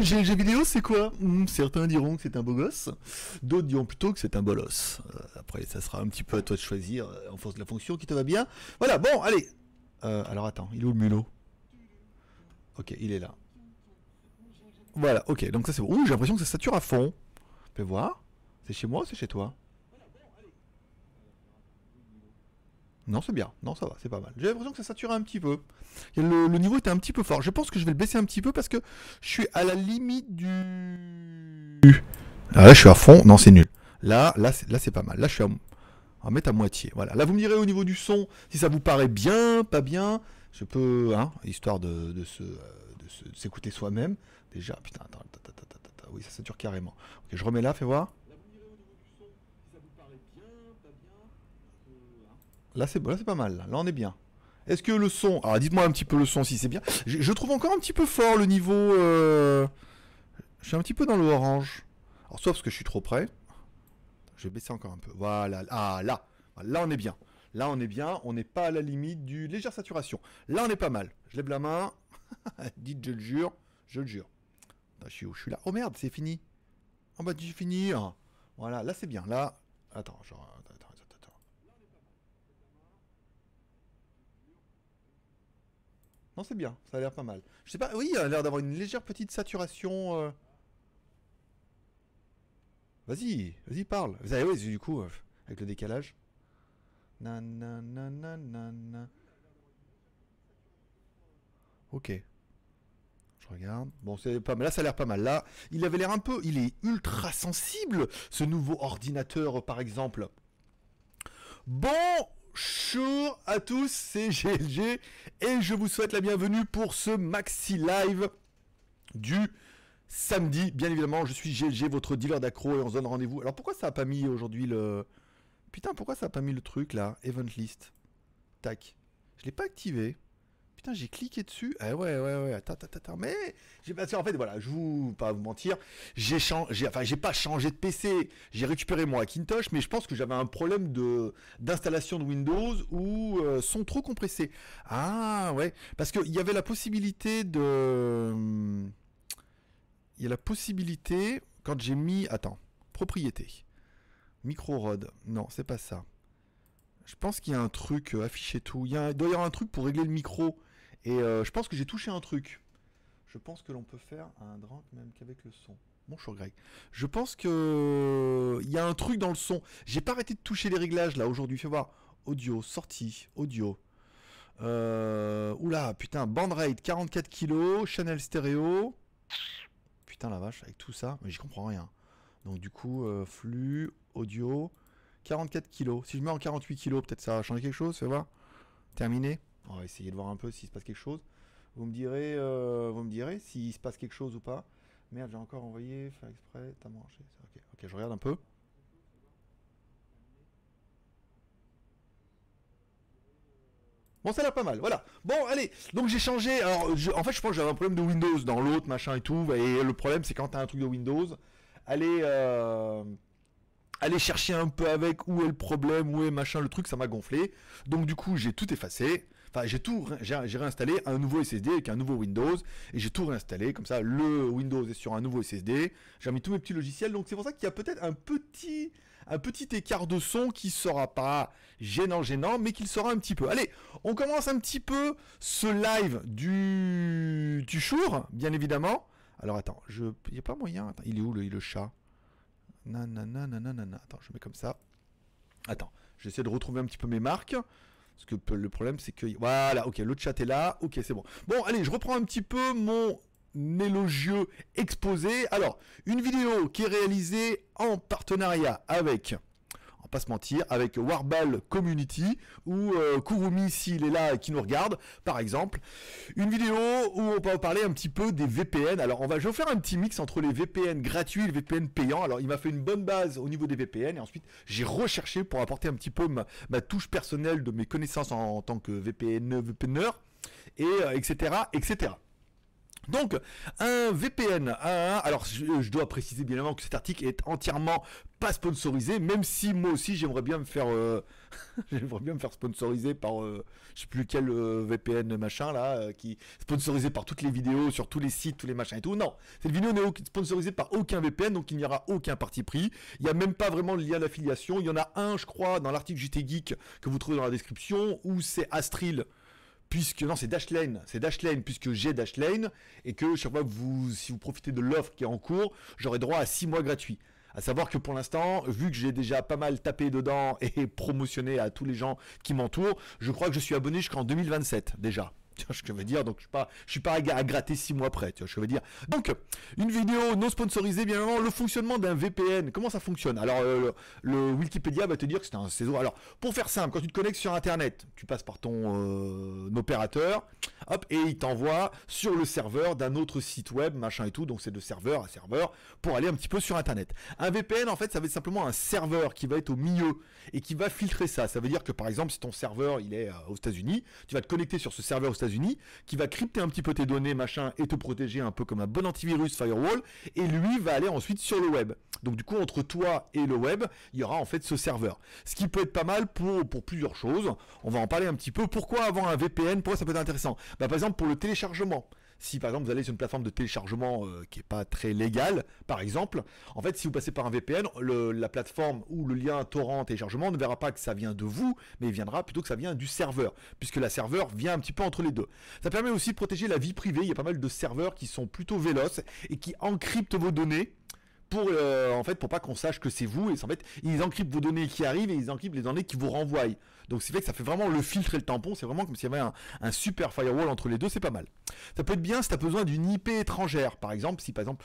GLG vidéo, c'est quoi? Hmm, Certains diront que c'est un beau gosse, d'autres diront plutôt que c'est un bolos. Euh, après, ça sera un petit peu à toi de choisir euh, en force de la fonction qui te va bien. Voilà, bon, allez. Euh, alors attends, il est où le mulot? Ok, il est là. Voilà, ok, donc ça c'est bon. Ouh, j'ai l'impression que ça sature à fond. Fais voir. C'est chez moi ou c'est chez toi? Non, c'est bien. Non, ça va, c'est pas mal. J'ai l'impression que ça sature un petit peu. Le, niveau était un petit peu fort. Je pense que je vais le baisser un petit peu parce que je suis à la limite du. Ah là, je suis à fond. Non, c'est nul. Là, là, c'est, pas mal. Là, je suis à. On va mettre à moitié. Voilà. Là, vous me direz au niveau du son si ça vous paraît bien, pas bien. Je peux, hein, histoire de, euh, de se- de s'écouter soi-même. Déjà, putain, attends, attends, attends, attends, attends. Oui, ça sature carrément. Ok, je remets là, fais voir. Là, c'est là, c'est pas mal. Là. Là, on est bien. Est-ce que le son. Alors, dites-moi un petit peu le son si c'est bien. Je, je trouve encore un petit peu fort le niveau. euh, Je suis un petit peu dans le orange. Alors, sauf parce que je suis trop près. Je vais baisser encore un peu. Voilà. Ah, là. Là, on est bien. Là, on est bien. On n'est pas à la limite du légère saturation. Là, on est pas mal. Je lève la main. Dites, je le jure. Je le jure. Je suis où Je suis là. Oh merde, c'est fini. Oh bah, j'ai fini. Voilà, là, c'est bien. Là. Attends, genre. Attends, attends, attends. Non, c'est bien, ça a l'air pas mal. Je sais pas, oui, il a l'air d'avoir une légère petite saturation. euh. Vas-y, vas-y, parle. Vous savez, oui, du coup, euh, avec le décalage. Nan, nan, nan, nan, nan, nan. Ok. Je regarde. Bon, c'est pas mal. Là, ça a l'air pas mal. Là, il avait l'air un peu. Il est ultra sensible, ce nouveau ordinateur, par exemple. Bonjour à tous, c'est GLG et je vous souhaite la bienvenue pour ce maxi live du samedi. Bien évidemment, je suis GLG, votre dealer d'accro et on se donne rendez-vous. Alors pourquoi ça a pas mis aujourd'hui le... Putain, pourquoi ça a pas mis le truc là Event list? Tac. Je l'ai pas activé. Putain, j'ai cliqué dessus. Ah ouais, ouais, ouais. Attends, attends, attends. Mais j'ai passé en fait, voilà, je vous pas vous mentir, j'ai changé, enfin, j'ai pas changé de PC. J'ai récupéré mon Hackintosh, mais je pense que j'avais un problème de d'installation de Windows ou euh, son trop compressé. Ah ouais, parce qu'il y avait la possibilité de, il y a la possibilité quand j'ai mis, attends, propriété, micro rod. Non, c'est pas ça. Je pense qu'il y a un truc euh, affiché tout. Il, y a il doit y avoir un truc pour régler le micro. Et euh, je pense que j'ai touché un truc. Je pense que l'on peut faire un drink même qu'avec le son. Bonjour Greg. Je pense que il y a un truc dans le son. J'ai pas arrêté de toucher les réglages là aujourd'hui. Fais voir. Audio, sortie, audio. Euh... Oula, putain, band rate 44 kg, channel stéréo. Putain la vache, avec tout ça, mais j'y comprends rien. Donc du coup, euh, flux, audio, 44 kg. Si je mets en 48 kg, peut-être ça va changer quelque chose, fais voir. Terminé. On va essayer de voir un peu s'il se passe quelque chose. Vous me direz, euh, vous me direz s'il se passe quelque chose ou pas. Merde, j'ai encore envoyé, faire exprès, t'as mangé. Ok, ok, je regarde un peu. Bon, ça a l'air pas mal, voilà. Bon, allez, donc j'ai changé. Alors, je- en fait, je pense que j'avais un problème de Windows dans l'autre, machin et tout. Et le problème, c'est quand t'as un truc de Windows, allez, euh, aller chercher un peu avec où est le problème, où est machin, le truc, ça m'a gonflé. Donc, du coup, j'ai tout effacé. Enfin, j'ai tout, j'ai réinstallé un nouveau SSD avec un nouveau Windows et j'ai tout réinstallé. Comme ça, le Windows est sur un nouveau SSD. J'ai remis tous mes petits logiciels. Donc, c'est pour ça qu'il y a peut-être un petit, un petit écart de son qui sera pas gênant, gênant, mais qu'il sera un petit peu. Allez, on commence un petit peu ce live du, du bien évidemment. Alors, attends, je, il y a pas moyen. Attends, il est où le, le chat? Nanana. Attends, je mets comme ça. Attends, j'essaie de retrouver un petit peu mes marques. Parce que le problème, c'est que. Voilà, ok, le chat est là. Ok, c'est bon. Bon, allez, je reprends un petit peu mon élogieux exposé. Alors, une vidéo qui est réalisée en partenariat avec. Pas se mentir, avec Warball Community, ou euh, Kurumi s'il est là et qui nous regarde, par exemple. Une vidéo où on va parler un petit peu des VPN. Alors, on va, je vais faire un petit mix entre les VPN gratuits et les VPN payants. Alors, il m'a fait une bonne base au niveau des VPN, et ensuite, j'ai recherché pour apporter un petit peu ma, touche personnelle de mes connaissances en, tant que VPN, VPNer, et euh, etc., etc. Donc, un VPN, alors je, dois préciser bien évidemment que cet article est entièrement pas sponsorisé, même si moi aussi j'aimerais bien me faire, euh, bien me faire sponsoriser par, euh, je sais plus quel euh, VPN machin là, qui sponsorisé par toutes les vidéos sur tous les sites, tous les machins et tout. Non, cette vidéo n'est sponsorisée par aucun VPN, donc il n'y aura aucun parti pris. Il n'y a même pas vraiment de lien d'affiliation. Il y en a un, je crois, dans l'article JT Geek que vous trouvez dans la description, où c'est Astril puisque non c'est Dashlane, c'est Dashlane puisque j'ai Dashlane et que chaque fois que vous si vous profitez de l'offre qui est en cours, j'aurai droit à 6 mois gratuits. À savoir que pour l'instant, vu que j'ai déjà pas mal tapé dedans et promotionné à tous les gens qui m'entourent, je crois que je suis abonné jusqu'en 2027 déjà. Je veux dire? Donc je suis pas, je suis pas à, gratter six mois après. Tu vois je veux dire Donc une vidéo non sponsorisée, bien évidemment, le fonctionnement d'un VPN. Comment ça fonctionne? Alors le, Wikipédia va te dire que c'est un saison. Alors pour faire simple, quand tu te connectes sur Internet, tu passes par ton euh, opérateur, hop, et il t'envoie sur le serveur d'un autre site web, machin et tout. Donc c'est de serveur à serveur pour aller un petit peu sur Internet. Un VPN, en fait, ça va être simplement un serveur qui va être au milieu et qui va filtrer ça. Ça veut dire que par exemple, si ton serveur il est euh, aux États-Unis, tu vas te connecter sur ce serveur aux Qui va crypter un petit peu tes données, machin, et te protéger un peu comme un bon antivirus firewall, et lui va aller ensuite sur le web. Donc du coup, entre toi et le web, il y aura en fait ce serveur. Ce qui peut être pas mal pour, pour plusieurs choses. On va en parler un petit peu. Pourquoi avoir un VPN Pourquoi ça peut être intéressant? Bah, Par exemple, pour le téléchargement si par exemple vous allez sur une plateforme de téléchargement euh, qui n'est pas très légale, par exemple, en fait si vous passez par un VPN, la plateforme ou le lien torrent téléchargement ne verra pas que ça vient de vous, mais il viendra plutôt que ça vient du serveur, puisque la serveur vient un petit peu entre les deux. Ça permet aussi de protéger la vie privée, il y a pas mal de serveurs qui sont plutôt véloces et qui encryptent vos données pour euh, en fait pour pas qu'on sache que c'est vous et en fait ils encryptent vos données qui arrivent et ils encryptent les données qui vous renvoient. Donc c'est fait que ça fait vraiment le filtre et le tampon, c'est vraiment comme s'il y avait un, super firewall entre les deux, c'est pas mal. Ça peut être bien si tu as besoin d'une IP étrangère, par exemple, si par exemple,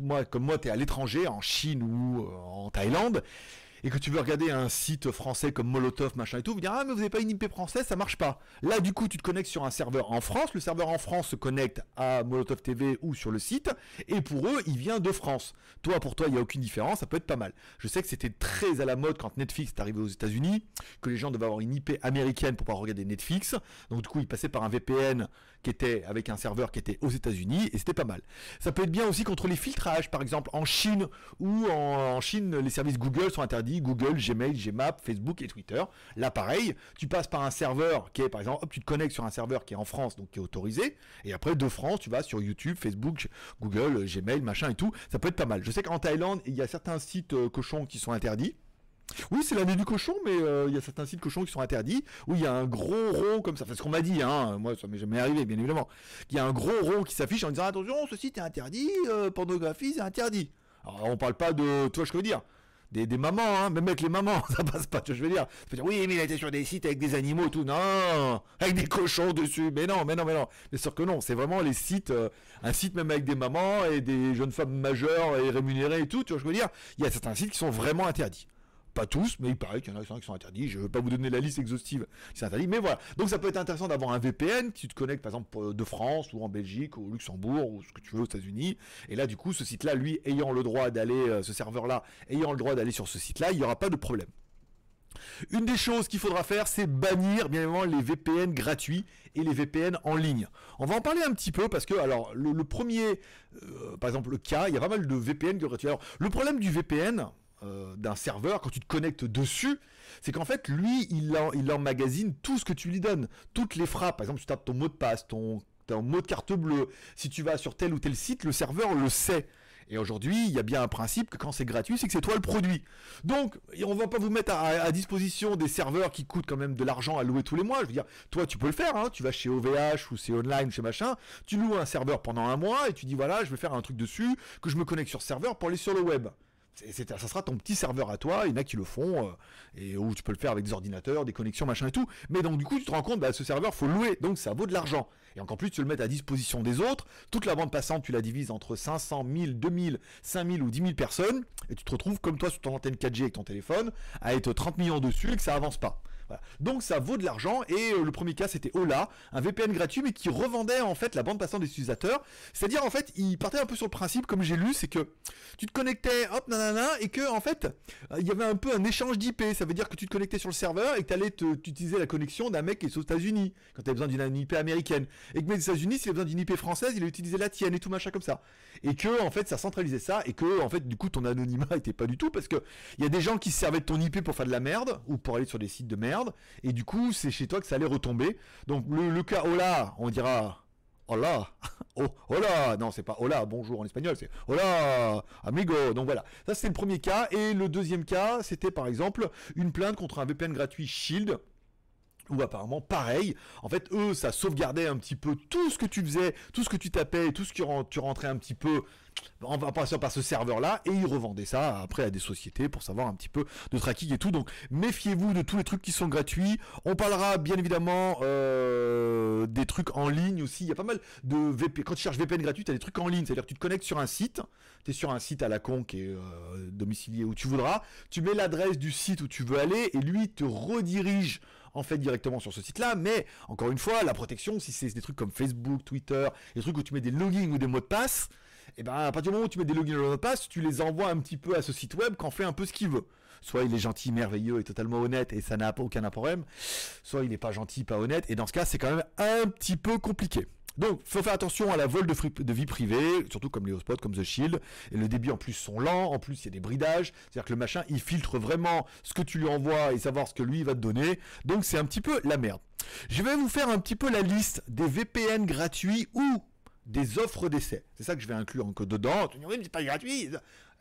moi, comme moi, tu es à l'étranger, en Chine ou euh, en Thaïlande, et que tu veux regarder un site français comme Molotov, machin et tout, vous dire ah mais vous n'avez pas une IP française, ça marche pas. Là du coup tu te connectes sur un serveur en France, le serveur en France se connecte à Molotov TV ou sur le site, et pour eux il vient de France. Toi pour toi il n'y a aucune différence, ça peut être pas mal. Je sais que c'était très à la mode quand Netflix est arrivé aux États-Unis, que les gens devaient avoir une IP américaine pour pouvoir regarder Netflix, donc du coup ils passaient par un VPN qui était avec un serveur qui était aux États-Unis et c'était pas mal. Ça peut être bien aussi contre les filtrages, par exemple en Chine ou en, Chine les services Google sont interdits, Google, Gmail, Gmap, Facebook et Twitter. Là pareil, tu passes par un serveur qui est par exemple, hop, tu te connectes sur un serveur qui est en France donc qui est autorisé et après de France tu vas sur YouTube, Facebook, Google, Gmail, machin et tout. Ça peut être pas mal. Je sais qu'en Thaïlande il y a certains sites euh, cochons qui sont interdits. Oui, c'est l'année du cochon, mais euh, il y a certains sites cochons qui sont interdits, où il y a un gros rond comme ça, ce qu'on m'a dit, hein, moi ça m'est jamais arrivé, bien évidemment. Il y a un gros rond qui s'affiche en disant attention, ce site est interdit, euh, pornographie c'est interdit. Alors on parle pas de, que je veux dire? Des, mamans, hein, même avec les mamans, ça passe pas, tu vois, je veux dire? oui, mais il été sur des sites avec des animaux, tout. Non, avec des cochons dessus. Mais non, mais non, mais non. Mais sûr que non, c'est vraiment les sites, euh, un site même avec des mamans et des jeunes femmes majeures et rémunérées et tout, tu vois, je veux dire? Il y a certains sites qui sont vraiment interdits. Pas tous, mais il paraît qu'il y en a qui sont interdits. Je ne veux pas vous donner la liste exhaustive c'est interdit, mais voilà. Donc ça peut être intéressant d'avoir un VPN qui te connecte par exemple de France ou en Belgique ou au Luxembourg ou ce que tu veux aux États-Unis. Et là, du coup, ce site-là, lui, ayant le droit d'aller, euh, ce serveur-là, ayant le droit d'aller sur ce site-là, il n'y aura pas de problème. Une des choses qu'il faudra faire, c'est bannir bien évidemment les VPN gratuits et les VPN en ligne. On va en parler un petit peu parce que alors le, premier, euh, par exemple le cas, il y a pas mal de VPN gratuits. Alors le problème du VPN, euh, d'un serveur, quand tu te connectes dessus, c'est qu'en fait, lui, il, en, emmagasine tout ce que tu lui donnes. Toutes les frappes, par exemple, tu tapes ton mot de passe, ton, ton mot de carte bleue, si tu vas sur tel ou tel site, le serveur le sait. Et aujourd'hui, il y a bien un principe que quand c'est gratuit, c'est que c'est toi le produit. Donc, on va pas vous mettre à, disposition des serveurs qui coûtent quand même de l'argent à louer tous les mois. Je veux dire, toi, tu peux le faire. Hein. Tu vas chez OVH ou c'est online, chez machin. Tu loues un serveur pendant un mois et tu dis voilà, je vais faire un truc dessus, que je me connecte sur serveur pour aller sur le web ça sera ton petit serveur à toi, il y en a qui le font, euh, et où tu peux le faire avec des ordinateurs, des connexions, machin et tout. Mais donc du coup, tu te rends compte, bah, ce serveur, faut louer, donc ça vaut de l'argent. Et encore plus, tu le mets à disposition des autres. Toute la bande passante, tu la divises entre 500, 1000, 2000, 5000 ou 10 000 personnes, et tu te retrouves comme toi sur ton antenne 4G avec ton téléphone, à être 30 millions dessus et que ça avance pas. Donc ça vaut de l'argent et euh, le premier cas c'était Ola, un VPN gratuit mais qui revendait en fait la bande passante des utilisateurs. C'est-à-dire en fait il partait un peu sur le principe comme j'ai lu, c'est que tu te connectais, hop, nanana, et que en fait euh, il y avait un peu un échange d'IP. Ça veut dire que tu te connectais sur le serveur et que tu allais utiliser la connexion d'un mec qui est aux États-Unis quand tu as besoin d'une IP américaine. Et que aux États-Unis s'il a besoin d'une IP française, il a utilisé la tienne et tout machin comme ça. Et que en fait ça centralisait ça et que en fait du coup ton anonymat était pas du tout parce que il y a des gens qui se servaient de ton IP pour faire de la merde ou pour aller sur des sites de merde et du coup c'est chez toi que ça allait retomber. Donc le, cas hola, on dira hola, oh, hola, non c'est pas hola, bonjour en espagnol, c'est hola, amigo. Donc voilà, ça c'est le premier cas. Et le deuxième cas c'était par exemple une plainte contre un VPN gratuit Shield ou apparemment pareil. En fait, eux, ça sauvegardait un petit peu tout ce que tu faisais, tout ce que tu tapais, tout ce que tu rentrais un petit peu en passant par ce serveur-là, et ils revendaient ça après à des sociétés pour savoir un petit peu de tracking et tout. Donc, méfiez-vous de tous les trucs qui sont gratuits. On parlera bien évidemment euh, des trucs en ligne aussi. Il y a pas mal de VPN. Quand tu cherches VPN gratuit, tu as des trucs en ligne. C'est-à-dire que tu te connectes sur un site. Tu es sur un site à la con qui est euh, domicilié où tu voudras. Tu mets l'adresse du site où tu veux aller et lui te redirige en fait directement sur ce site-là, mais encore une fois, la protection, si c'est des trucs comme Facebook, Twitter, des trucs où tu mets des logins ou des mots de passe, et eh ben à partir du moment où tu mets des logins ou des mots de passe, tu les envoies un petit peu à ce site web qu'en fait un peu ce qu'il veut. Soit il est gentil, merveilleux et totalement honnête et ça n'a aucun problème, soit il n'est pas gentil, pas honnête, et dans ce cas c'est quand même un petit peu compliqué. Donc, faut faire attention à la vol de, vie privée, surtout comme les hotspots, comme The Shield. Et le débit en plus sont lents, en plus il y a des bridages. C'est-à-dire que le machin, il filtre vraiment ce que tu lui envoies et savoir ce que lui va te donner. Donc c'est un petit peu la merde. Je vais vous faire un petit peu la liste des VPN gratuits ou des offres d'essai. C'est ça que je vais inclure en code dedans. Tu oui, mais c'est pas gratuit.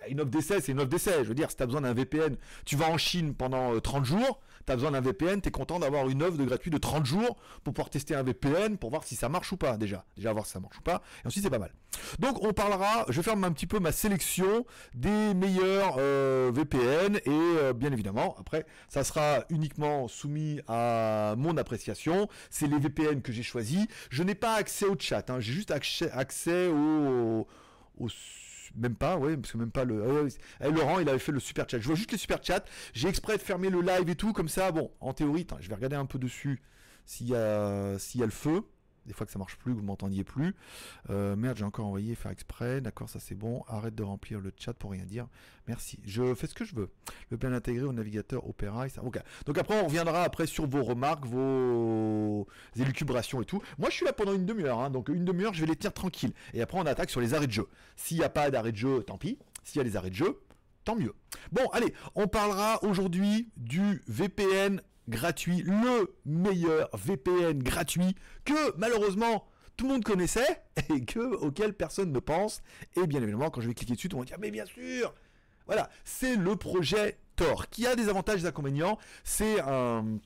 Une offre d'essai, c'est une offre d'essai. Je veux dire, si tu as besoin d'un VPN, tu vas en Chine pendant 30 euh, jours, tu as besoin d'un VPN, tu es content d'avoir une offre de gratuit de 30 jours pour pouvoir tester un VPN, pour voir si ça marche ou pas déjà. Déjà voir si ça marche ou pas. Et ensuite, c'est pas mal. Donc, on parlera, je faire un petit peu ma sélection des meilleurs euh, VPN et euh, bien évidemment, après, ça sera uniquement soumis à mon appréciation. C'est les VPN que j'ai choisis. Je n'ai pas accès au chat, hein. j'ai juste accès, au même pas, ouais, parce que même pas le. Ah Laurent, il avait fait le super chat. Je vois juste les super chats. J'ai exprès de fermer le live et tout, comme ça. Bon, en théorie, je vais regarder un peu dessus s'il y s'il y a le feu des fois que ça marche plus, que vous m'entendiez plus. Euh, merde, j'ai encore envoyé faire exprès. D'accord, ça c'est bon. Arrête de remplir le chat pour rien dire. Merci. Je fais ce que je veux. Le plan intégré au navigateur Opera. Ça. Donc après, on reviendra après sur vos remarques, vos élucubrations et tout. Moi, je suis là pendant une demi-heure. Hein. donc une demi-heure, je vais les tenir tranquille. Et après, on attaque sur les arrêts de jeu. S'il n'y a pas d'arrêt de jeu, tant pis. S'il y a des arrêts de jeu, tant mieux. Bon, allez, on parlera aujourd'hui du VPN gratuit, le meilleur VPN gratuit que malheureusement tout le monde connaissait et que auquel personne ne pense. Et bien évidemment, quand je vais cliquer dessus, monde va dire mais bien sûr. Voilà, c'est le projet Tor qui a des avantages et des inconvénients. C'est un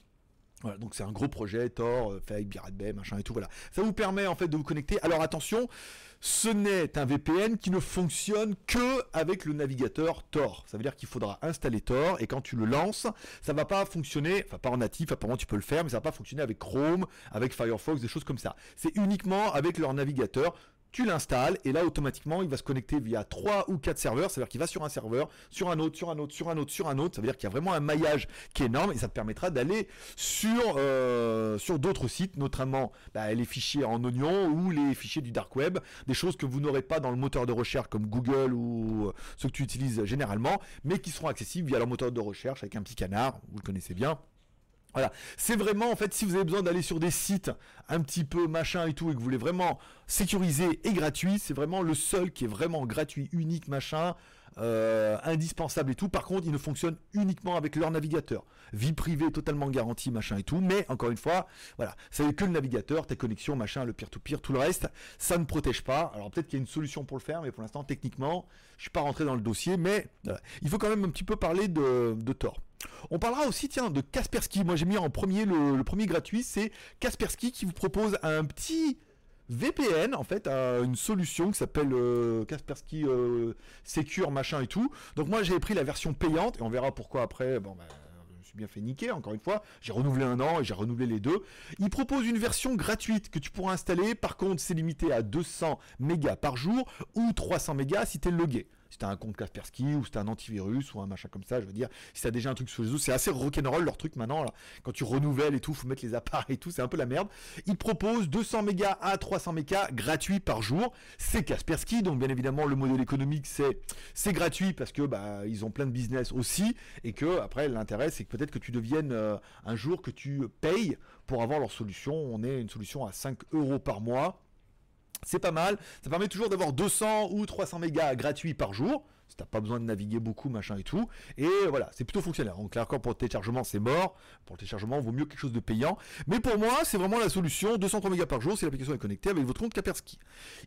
voilà, donc c'est un gros projet, Tor, euh, avec Pirate Bay, machin et tout, voilà. Ça vous permet en fait de vous connecter. Alors attention, ce n'est un VPN qui ne fonctionne que avec le navigateur Tor. Ça veut dire qu'il faudra installer Tor et quand tu le lances, ça va pas fonctionner, enfin pas en natif, apparemment tu peux le faire, mais ça va pas fonctionner avec Chrome, avec Firefox, des choses comme ça. C'est uniquement avec leur navigateur tu l'installes et là automatiquement il va se connecter via 3 ou 4 serveurs, c'est-à-dire qu'il va sur un serveur, sur un autre, sur un autre, sur un autre, sur un autre, ça veut dire qu'il y a vraiment un maillage qui est énorme et ça te permettra d'aller sur, euh, d'autres sites, notamment bah, les fichiers en oignon ou les fichiers du dark web, des choses que vous n'aurez pas dans le moteur de recherche comme Google ou euh, ceux que tu utilises généralement, mais qui seront accessibles via leur moteur de recherche avec un petit canard, vous le connaissez bien. Voilà, c'est vraiment en fait si vous avez besoin d'aller sur des sites un petit peu machin et tout et que vous voulez vraiment sécuriser et gratuit, c'est vraiment le seul qui est vraiment gratuit, unique machin, euh, indispensable et tout. Par contre, il ne fonctionne uniquement avec leur navigateur. Vie privée totalement garantie machin et tout, mais encore une fois, voilà, c'est que le navigateur, tes connexions machin, le peer-to-peer, tout le reste, ça ne protège pas. Alors peut-être qu'il y a une solution pour le faire, mais pour l'instant techniquement, je suis pas rentré dans le dossier, mais il faut quand même un petit peu parler de, de Tor. On parlera aussi, tiens, de Kaspersky. Moi, j'ai mis en premier le, premier gratuit, c'est Kaspersky qui vous propose un petit VPN, en fait, une solution qui s'appelle euh, Kaspersky euh, Secure, machin et tout. Donc moi, j'ai pris la version payante et on verra pourquoi après. Bon, ben, je me suis bien fait niquer, encore une fois. J'ai renouvelé un an et j'ai renouvelé les deux. Il propose une version gratuite que tu pourras installer. Par contre, c'est limité à 200 mégas par jour ou 300 mégas si tu es logué. Si tu as un compte Kaspersky ou si tu as un antivirus ou un machin comme ça, je veux dire, si tu as déjà un truc sur les c'est assez rock'n'roll leur truc maintenant. Quand tu renouvelles et tout, faut mettre les appareils et tout, c'est un peu la merde. Ils proposent 200 mégas à 300 mégas gratuits par jour. C'est Kaspersky, donc bien évidemment le modèle économique c'est c'est gratuit parce que bah ils ont plein de business aussi et que après l'intérêt c'est que peut-être que tu deviennes euh, un jour que tu payes pour avoir leur solution. On est une solution à 5 euros par mois. C'est pas mal. Ça permet toujours d'avoir 200 ou 300 mégas gratuits par jour t'as pas besoin de naviguer beaucoup, machin et tout. Et voilà, c'est plutôt fonctionnel. Donc là encore pour le téléchargement, c'est mort. Pour le téléchargement, il vaut mieux quelque chose de payant. Mais pour moi, c'est vraiment la solution. 203 mégas par jour si l'application est connectée avec votre compte Kaspersky.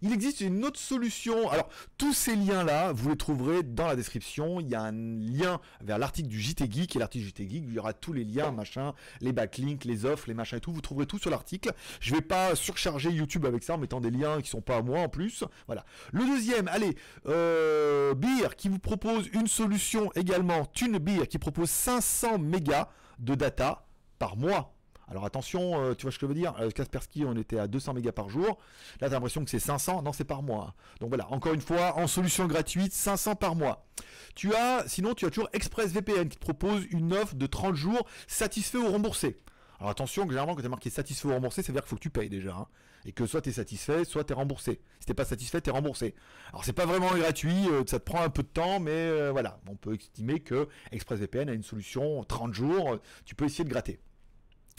Il existe une autre solution. Alors, tous ces liens-là, vous les trouverez dans la description. Il y a un lien vers l'article du JT Geek. Et l'article JT Geek, il y aura tous les liens, machin, les backlinks, les offres, les machins et tout. Vous trouverez tout sur l'article. Je vais pas surcharger YouTube avec ça en mettant des liens qui sont pas à moi en plus. Voilà. Le deuxième, allez, euh, Beer qui vous propose une solution également, TuneBeer, qui propose 500 mégas de data par mois. Alors attention, euh, tu vois ce que je veux dire euh, Kaspersky, on était à 200 mégas par jour. Là, tu as l'impression que c'est 500. Non, c'est par mois. Donc voilà, encore une fois, en solution gratuite, 500 par mois. Tu as, sinon, tu as toujours ExpressVPN qui te propose une offre de 30 jours satisfait ou remboursé. Alors attention, généralement, quand tu es marqué satisfait ou remboursé, ça veut dire qu'il faut que tu payes déjà. Hein. Et que soit tu es satisfait, soit tu es remboursé. Si t'es pas satisfait, tu es remboursé. Alors c'est pas vraiment gratuit, euh, ça te prend un peu de temps, mais euh, voilà. On peut estimer que ExpressVPN a une solution 30 jours, tu peux essayer de gratter.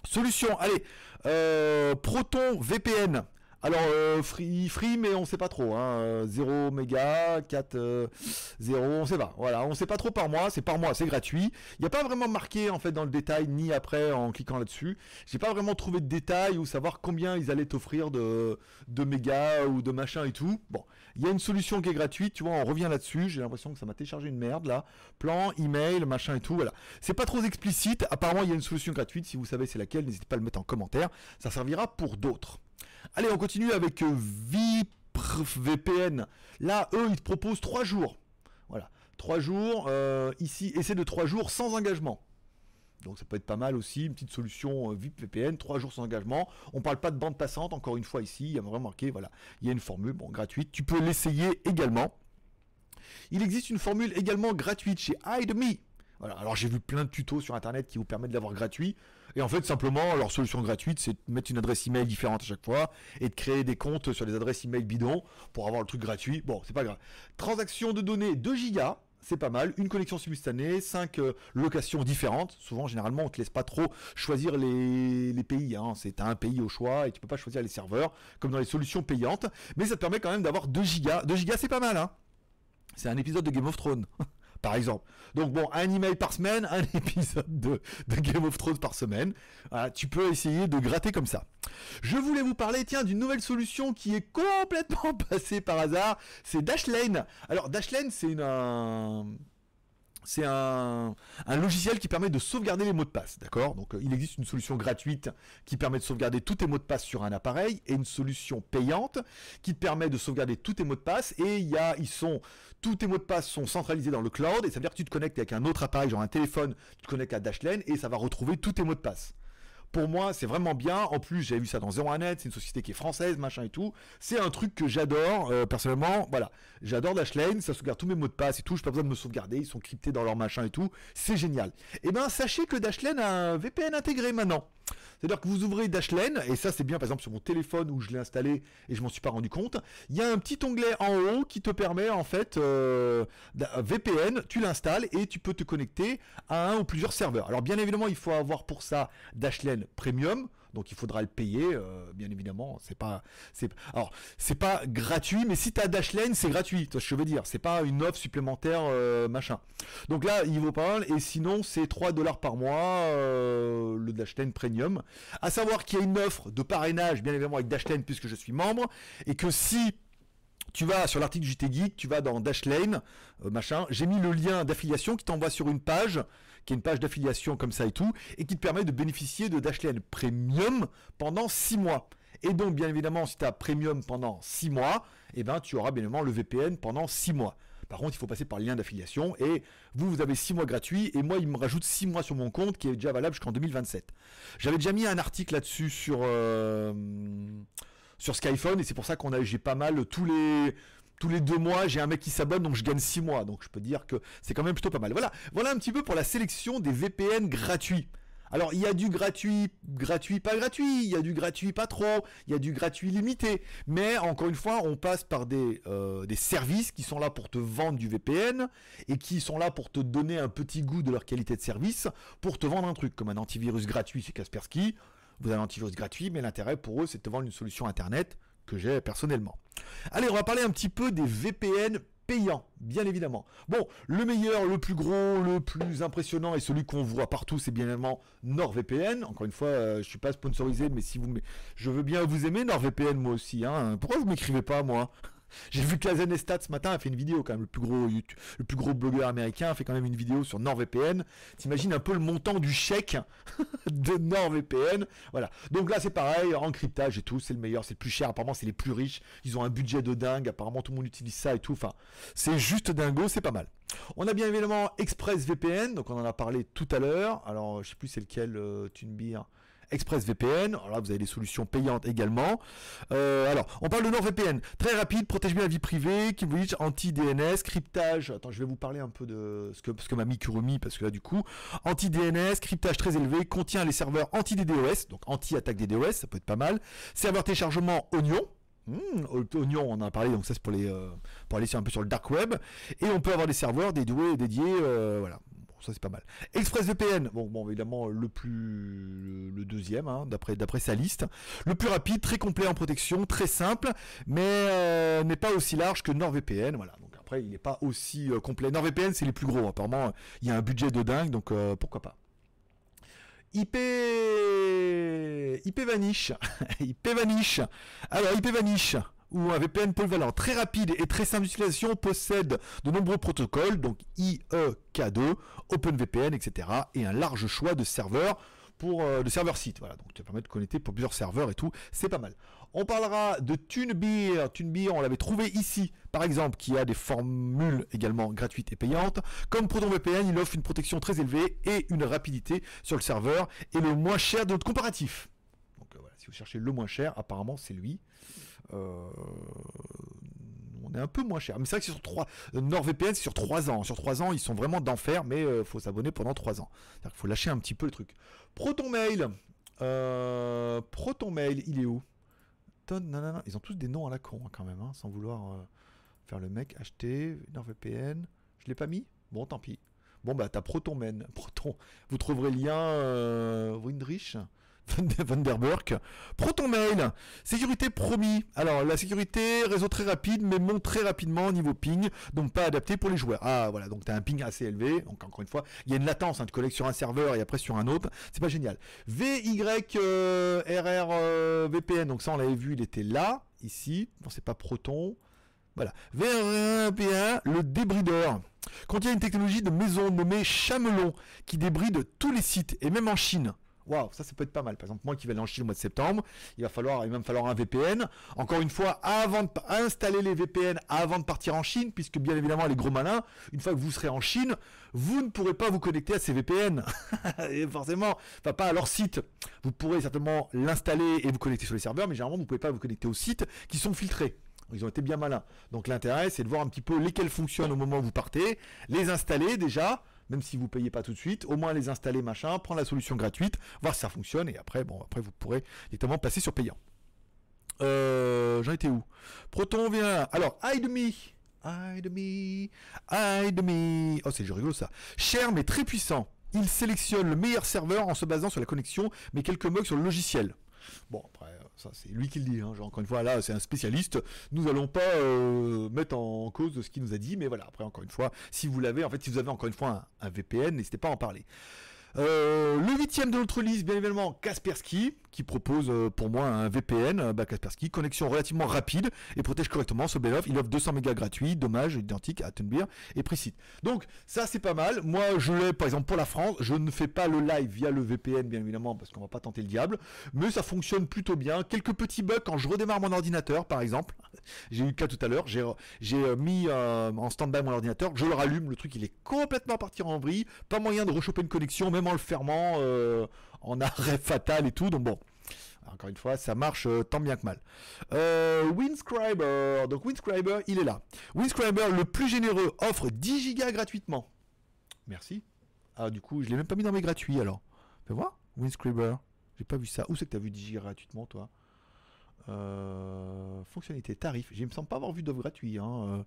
Solution, allez, euh, Proton VPN. Alors, euh, free, free, mais on sait pas trop. Hein. 0 euh, méga, 4, 0, euh, on sait pas. Voilà, on sait pas trop par mois. C'est par mois, c'est gratuit. Il n'y a pas vraiment marqué en fait dans le détail, ni après en cliquant là-dessus. J'ai pas vraiment trouvé de détails ou savoir combien ils allaient t'offrir de, mégas ou de machin et tout. Bon, il y a une solution qui est gratuite. Tu vois, on revient là-dessus. J'ai l'impression que ça m'a téléchargé une merde là. Plan, email, machin et tout. Voilà. C'est pas trop explicite. Apparemment, il y a une solution gratuite. Si vous savez c'est laquelle, n'hésitez pas à le mettre en commentaire. Ça servira pour d'autres. Allez, on continue avec euh, VPN. Là, eux, ils te proposent 3 jours. Voilà, 3 jours. Euh, ici, essai de 3 jours sans engagement. Donc ça peut être pas mal aussi, une petite solution VIP VPN, 3 jours sans engagement. On parle pas de bande passante, encore une fois ici, il y a vraiment marqué, voilà, il y a une formule, gratuite. Tu peux l'essayer également. Il existe une formule également gratuite chez HideMe. Alors j'ai vu plein de tutos sur internet qui vous permettent de l'avoir gratuit. Et en fait, simplement, leur solution gratuite, c'est de mettre une adresse email différente à chaque fois et de créer des comptes sur des adresses email bidons pour avoir le truc gratuit. Bon, c'est pas grave. Transaction de données 2 gigas. C'est pas mal, une connexion simultanée, 5 euh, locations différentes. Souvent, généralement, on te laisse pas trop choisir les, pays. Hein. C'est un pays au choix et tu peux pas choisir les serveurs, comme dans les solutions payantes. Mais ça te permet quand même d'avoir 2 gigas. 2 gigas, c'est pas mal, hein. C'est un épisode de Game of Thrones. par exemple. Donc bon, un email par semaine, un épisode de, Game of Thrones par semaine. tu peux essayer de gratter comme ça. Je voulais vous parler, tiens, d'une nouvelle solution qui est complètement passée par hasard. C'est Dashlane. Alors Dashlane, c'est une c'est un, logiciel qui permet de sauvegarder les mots de passe, d'accord? Donc euh, il existe une solution gratuite qui permet de sauvegarder tous tes mots de passe sur un appareil et une solution payante qui permet de sauvegarder tous tes mots de passe et il y a, ils sont, tous tes mots de passe sont centralisés dans le cloud et ça veut dire que tu te connectes avec un autre appareil, genre un téléphone, tu te connectes à Dashlane et ça va retrouver tous tes mots de passe pour moi, c'est vraiment bien. En plus, j'ai vu ça dans 01net, c'est une société qui est française, machin et tout. C'est un truc que j'adore, euh, personnellement. Voilà, j'adore Dashlane, ça sauvegarde tous mes mots de passe et tout. J'ai pas besoin de me sauvegarder, ils sont cryptés dans leur machin et tout. C'est génial. Et eh ben, sachez que Dashlane a un VPN intégré maintenant. C'est-à-dire que vous ouvrez Dashlane, et ça c'est bien par exemple sur mon téléphone où je l'ai installé et je m'en suis pas rendu compte, il y a un petit onglet en haut qui te permet en fait euh, VPN, tu l'installes et tu peux te connecter à un ou plusieurs serveurs. Alors bien évidemment il faut avoir pour ça Dashlane Premium, donc il faudra le payer, euh, bien évidemment. C'est pas, alors c'est pas gratuit, mais si tu as Dashlane, c'est gratuit. je veux dire, c'est pas une offre supplémentaire euh, machin. Donc là, il vaut pas mal, et sinon c'est 3 dollars par mois euh, le Dashlane Premium. À savoir qu'il y a une offre de parrainage, bien évidemment avec Dashlane puisque je suis membre, et que si tu vas sur l'article JT Geek, tu vas dans Dashlane, machin. J'ai mis le lien d'affiliation qui t'envoie sur une page qui est une page d'affiliation comme ça et tout, et qui te permet de bénéficier de Dashlane Premium pendant 6 mois. Et donc, bien évidemment, si tu as Premium pendant 6 mois, eh ben, tu auras bien évidemment le VPN pendant 6 mois. Par contre, il faut passer par le lien d'affiliation et vous, vous avez 6 mois gratuits et moi, il me rajoute 6 mois sur mon compte qui est déjà valable jusqu'en 2027. J'avais déjà mis un article là-dessus sur, euh, sur Skyphone et c'est pour ça qu'on a, j'ai pas mal tous les tous les deux mois, j'ai un mec qui s'abonne, donc je gagne six mois. Donc je peux dire que c'est quand même plutôt pas mal. Voilà, voilà un petit peu pour la sélection des VPN gratuits. Alors il y a du gratuit, gratuit, pas gratuit, il y a du gratuit pas trop, il y a du gratuit limité. Mais encore une fois, on passe par des, euh, services qui sont là pour te vendre du VPN et qui sont là pour te donner un petit goût de leur qualité de service, pour te vendre un truc comme un antivirus gratuit chez Kaspersky. Vous avez un antivirus gratuit, mais l'intérêt pour eux, c'est de te vendre une solution internet que j'ai personnellement. Allez, on va parler un petit peu des VPN payants, bien évidemment. Bon, le meilleur, le plus gros, le plus impressionnant et celui qu'on voit partout, c'est bien évidemment NordVPN. Encore une fois, je euh, je suis pas sponsorisé, mais si vous, je veux bien vous aimer NordVPN moi aussi. Hein. Pourquoi vous m'écrivez pas moi? j'ai vu que la Estat ce matin a fait une vidéo quand même, le plus gros le plus gros blogueur américain a fait quand même une vidéo sur NordVPN. T'imagines un peu le montant du chèque de NordVPN. Voilà. Donc là c'est pareil, en cryptage et tout, c'est le meilleur, c'est le plus cher. Apparemment c'est les plus riches, ils ont un budget de dingue. Apparemment tout le monde utilise ça et tout. Enfin, c'est juste dingo, c'est pas mal. On a bien évidemment ExpressVPN, donc on en a parlé tout à l'heure. Alors je sais plus c'est lequel, euh, TuneBeer. ExpressVPN. Alors là, vous avez des solutions payantes également. Euh, alors, on parle de NordVPN. Très rapide, protège bien la vie privée, qui vous dit anti-DNS, cryptage. Attends, je vais vous parler un peu de ce que, ce que m'a mis Kurumi, parce que là, du coup, anti-DNS, cryptage très élevé, contient les serveurs anti-DDoS, donc anti-attaque DDoS, ça peut être pas mal. Serveur téléchargement Oignon, Hmm, Oignon, on en a parlé, donc ça c'est pour les euh, pour aller sur un peu sur le dark web. Et on peut avoir des serveurs dédiés, euh, voilà, ça c'est pas mal. ExpressVPN, bon, bon évidemment le plus le deuxième, hein, d'après d'après sa liste. Le plus rapide, très complet en protection, très simple, mais euh, n'est pas aussi large que NordVPN. Voilà. Donc après, il n'est pas aussi euh, complet. NordVPN, c'est les plus gros. Apparemment, il y a un budget de dingue, donc euh, pourquoi pas. IP IP Vanish, IP Vanish. Alors IP Vanish ou un VPN polyvalent très rapide et très simple d'utilisation possède de nombreux protocoles, donc IEK2, OpenVPN, etc. et un large choix de serveurs pour euh, de serveurs sites. Voilà, donc ça permet de connecter pour plusieurs serveurs et tout, c'est pas mal. On parlera de TuneBeer. TuneBeer, on l'avait trouvé ici, par exemple, qui a des formules également gratuites et payantes. Comme ProtonVPN, il offre une protection très élevée et une rapidité sur le serveur et le moins cher de notre comparatif. Donc euh, voilà, si vous cherchez le moins cher, apparemment c'est lui. Euh, on est un peu moins cher. Mais c'est vrai que c'est sur 3. NordVPN, c'est sur 3 ans. Sur 3 ans, ils sont vraiment d'enfer, mais il euh, faut s'abonner pendant 3 ans. C'est-à-dire qu'il faut lâcher un petit peu le truc. ProtonMail. Euh, ProtonMail, il est où? Ils ont tous des noms à la con, hein, quand même, hein, sans vouloir faire le mec. Acheter, NordVPN. Je l'ai pas mis? Bon, tant pis. Bon, bah, t'as ProtonMail. Proton. Vous trouverez le lien Windrich. Vanderberg. ProtonMail, sécurité promis. Alors la sécurité, réseau très rapide, mais monte très rapidement au niveau ping, donc pas adapté pour les joueurs. Ah voilà, donc tu as un ping assez élevé. Donc encore une fois, il y a une latence, hein, de collègues sur un serveur et après sur un autre. C'est pas génial. VYRR euh, euh, VPN, donc ça on l'avait vu, il était là, ici. Non, c'est pas Proton. Voilà. VPN, le débrideur contient une technologie de maison nommée Chamelon qui débride tous les sites et même en Chine. Waouh, ça, ça peut être pas mal. Par exemple, moi qui vais aller en Chine au mois de septembre, il va falloir, il va me falloir un VPN. Encore une fois, avant de installer les VPN avant de partir en Chine, puisque bien évidemment, les gros malins, une fois que vous serez en Chine, vous ne pourrez pas vous connecter à ces VPN. et forcément, enfin, pas à leur site. Vous pourrez certainement l'installer et vous connecter sur les serveurs, mais généralement, vous ne pouvez pas vous connecter aux sites qui sont filtrés. Ils ont été bien malins. Donc l'intérêt, c'est de voir un petit peu lesquels fonctionnent au moment où vous partez, les installer déjà, même si vous payez pas tout de suite, au moins les installer, machin, prendre la solution gratuite, voir si ça fonctionne, et après, bon, après vous pourrez directement passer sur payant. Euh, J'en étais où? Proton vient. Alors, hide me. Hide. Oh, c'est rigolo ça. Cher mais très puissant. Il sélectionne le meilleur serveur en se basant sur la connexion, mais quelques bugs sur le logiciel. Bon, après, ça c'est lui qui le dit. Hein. encore une fois, là, c'est un spécialiste. Nous n'allons pas euh, mettre en cause ce qu'il nous a dit, mais voilà. Après, encore une fois, si vous l'avez, en fait, si vous avez encore une fois un VPN, n'hésitez pas à en parler. Euh, le huitième de notre liste, bien évidemment, Kaspersky, qui propose euh, pour moi un VPN, euh, bah, Kaspersky, connexion relativement rapide et protège correctement ce bel Il offre 200 mégas gratuits, dommage, identique à Tunbeer et Precite. Donc ça c'est pas mal. Moi je l'ai par exemple pour la France, je ne fais pas le live via le VPN bien évidemment parce qu'on va pas tenter le diable, mais ça fonctionne plutôt bien. Quelques petits bugs quand je redémarre mon ordinateur par exemple. J'ai eu le cas tout à l'heure, j'ai mis en stand-by mon ordinateur, je le rallume, le truc il est complètement parti en vrille, pas moyen de rechoper une connexion, même le fermant, euh, en arrêt fatal et tout. Donc bon, Encore une fois, ça marche euh, tant bien que mal. Euh, Winscriber, donc Winscriber, il est là. Winscriber, le plus généreux, offre 10 gigas gratuitement. Merci. Ah, du coup, je l'ai même pas mis dans mes gratuits alors. Fais voir, Winscriber. J'ai pas vu ça. Où c'est que tu as vu 10 gigas gratuitement, toi? Euh, fonctionnalité, tarif. Je me semble pas avoir vu d'offre gratuite. Hein.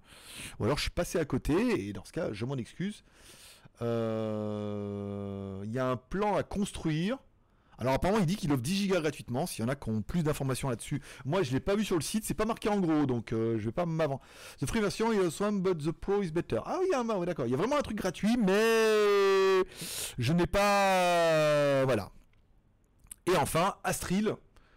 Ou alors je suis passé à côté, et dans ce cas, je m'en excuse. Il y a un plan à construire alors apparemment il dit qu'il offre 10 gigas gratuitement, s'il y en a qui ont plus d'informations là-dessus. Moi je l'ai pas vu sur le site, c'est pas marqué en gros, donc euh, je vais pas m'avancer. The free version is awesome, but the pro is better. Ah oui, d'accord, il y a vraiment un truc gratuit, mais je n'ai pas... Voilà. Et enfin, Astril,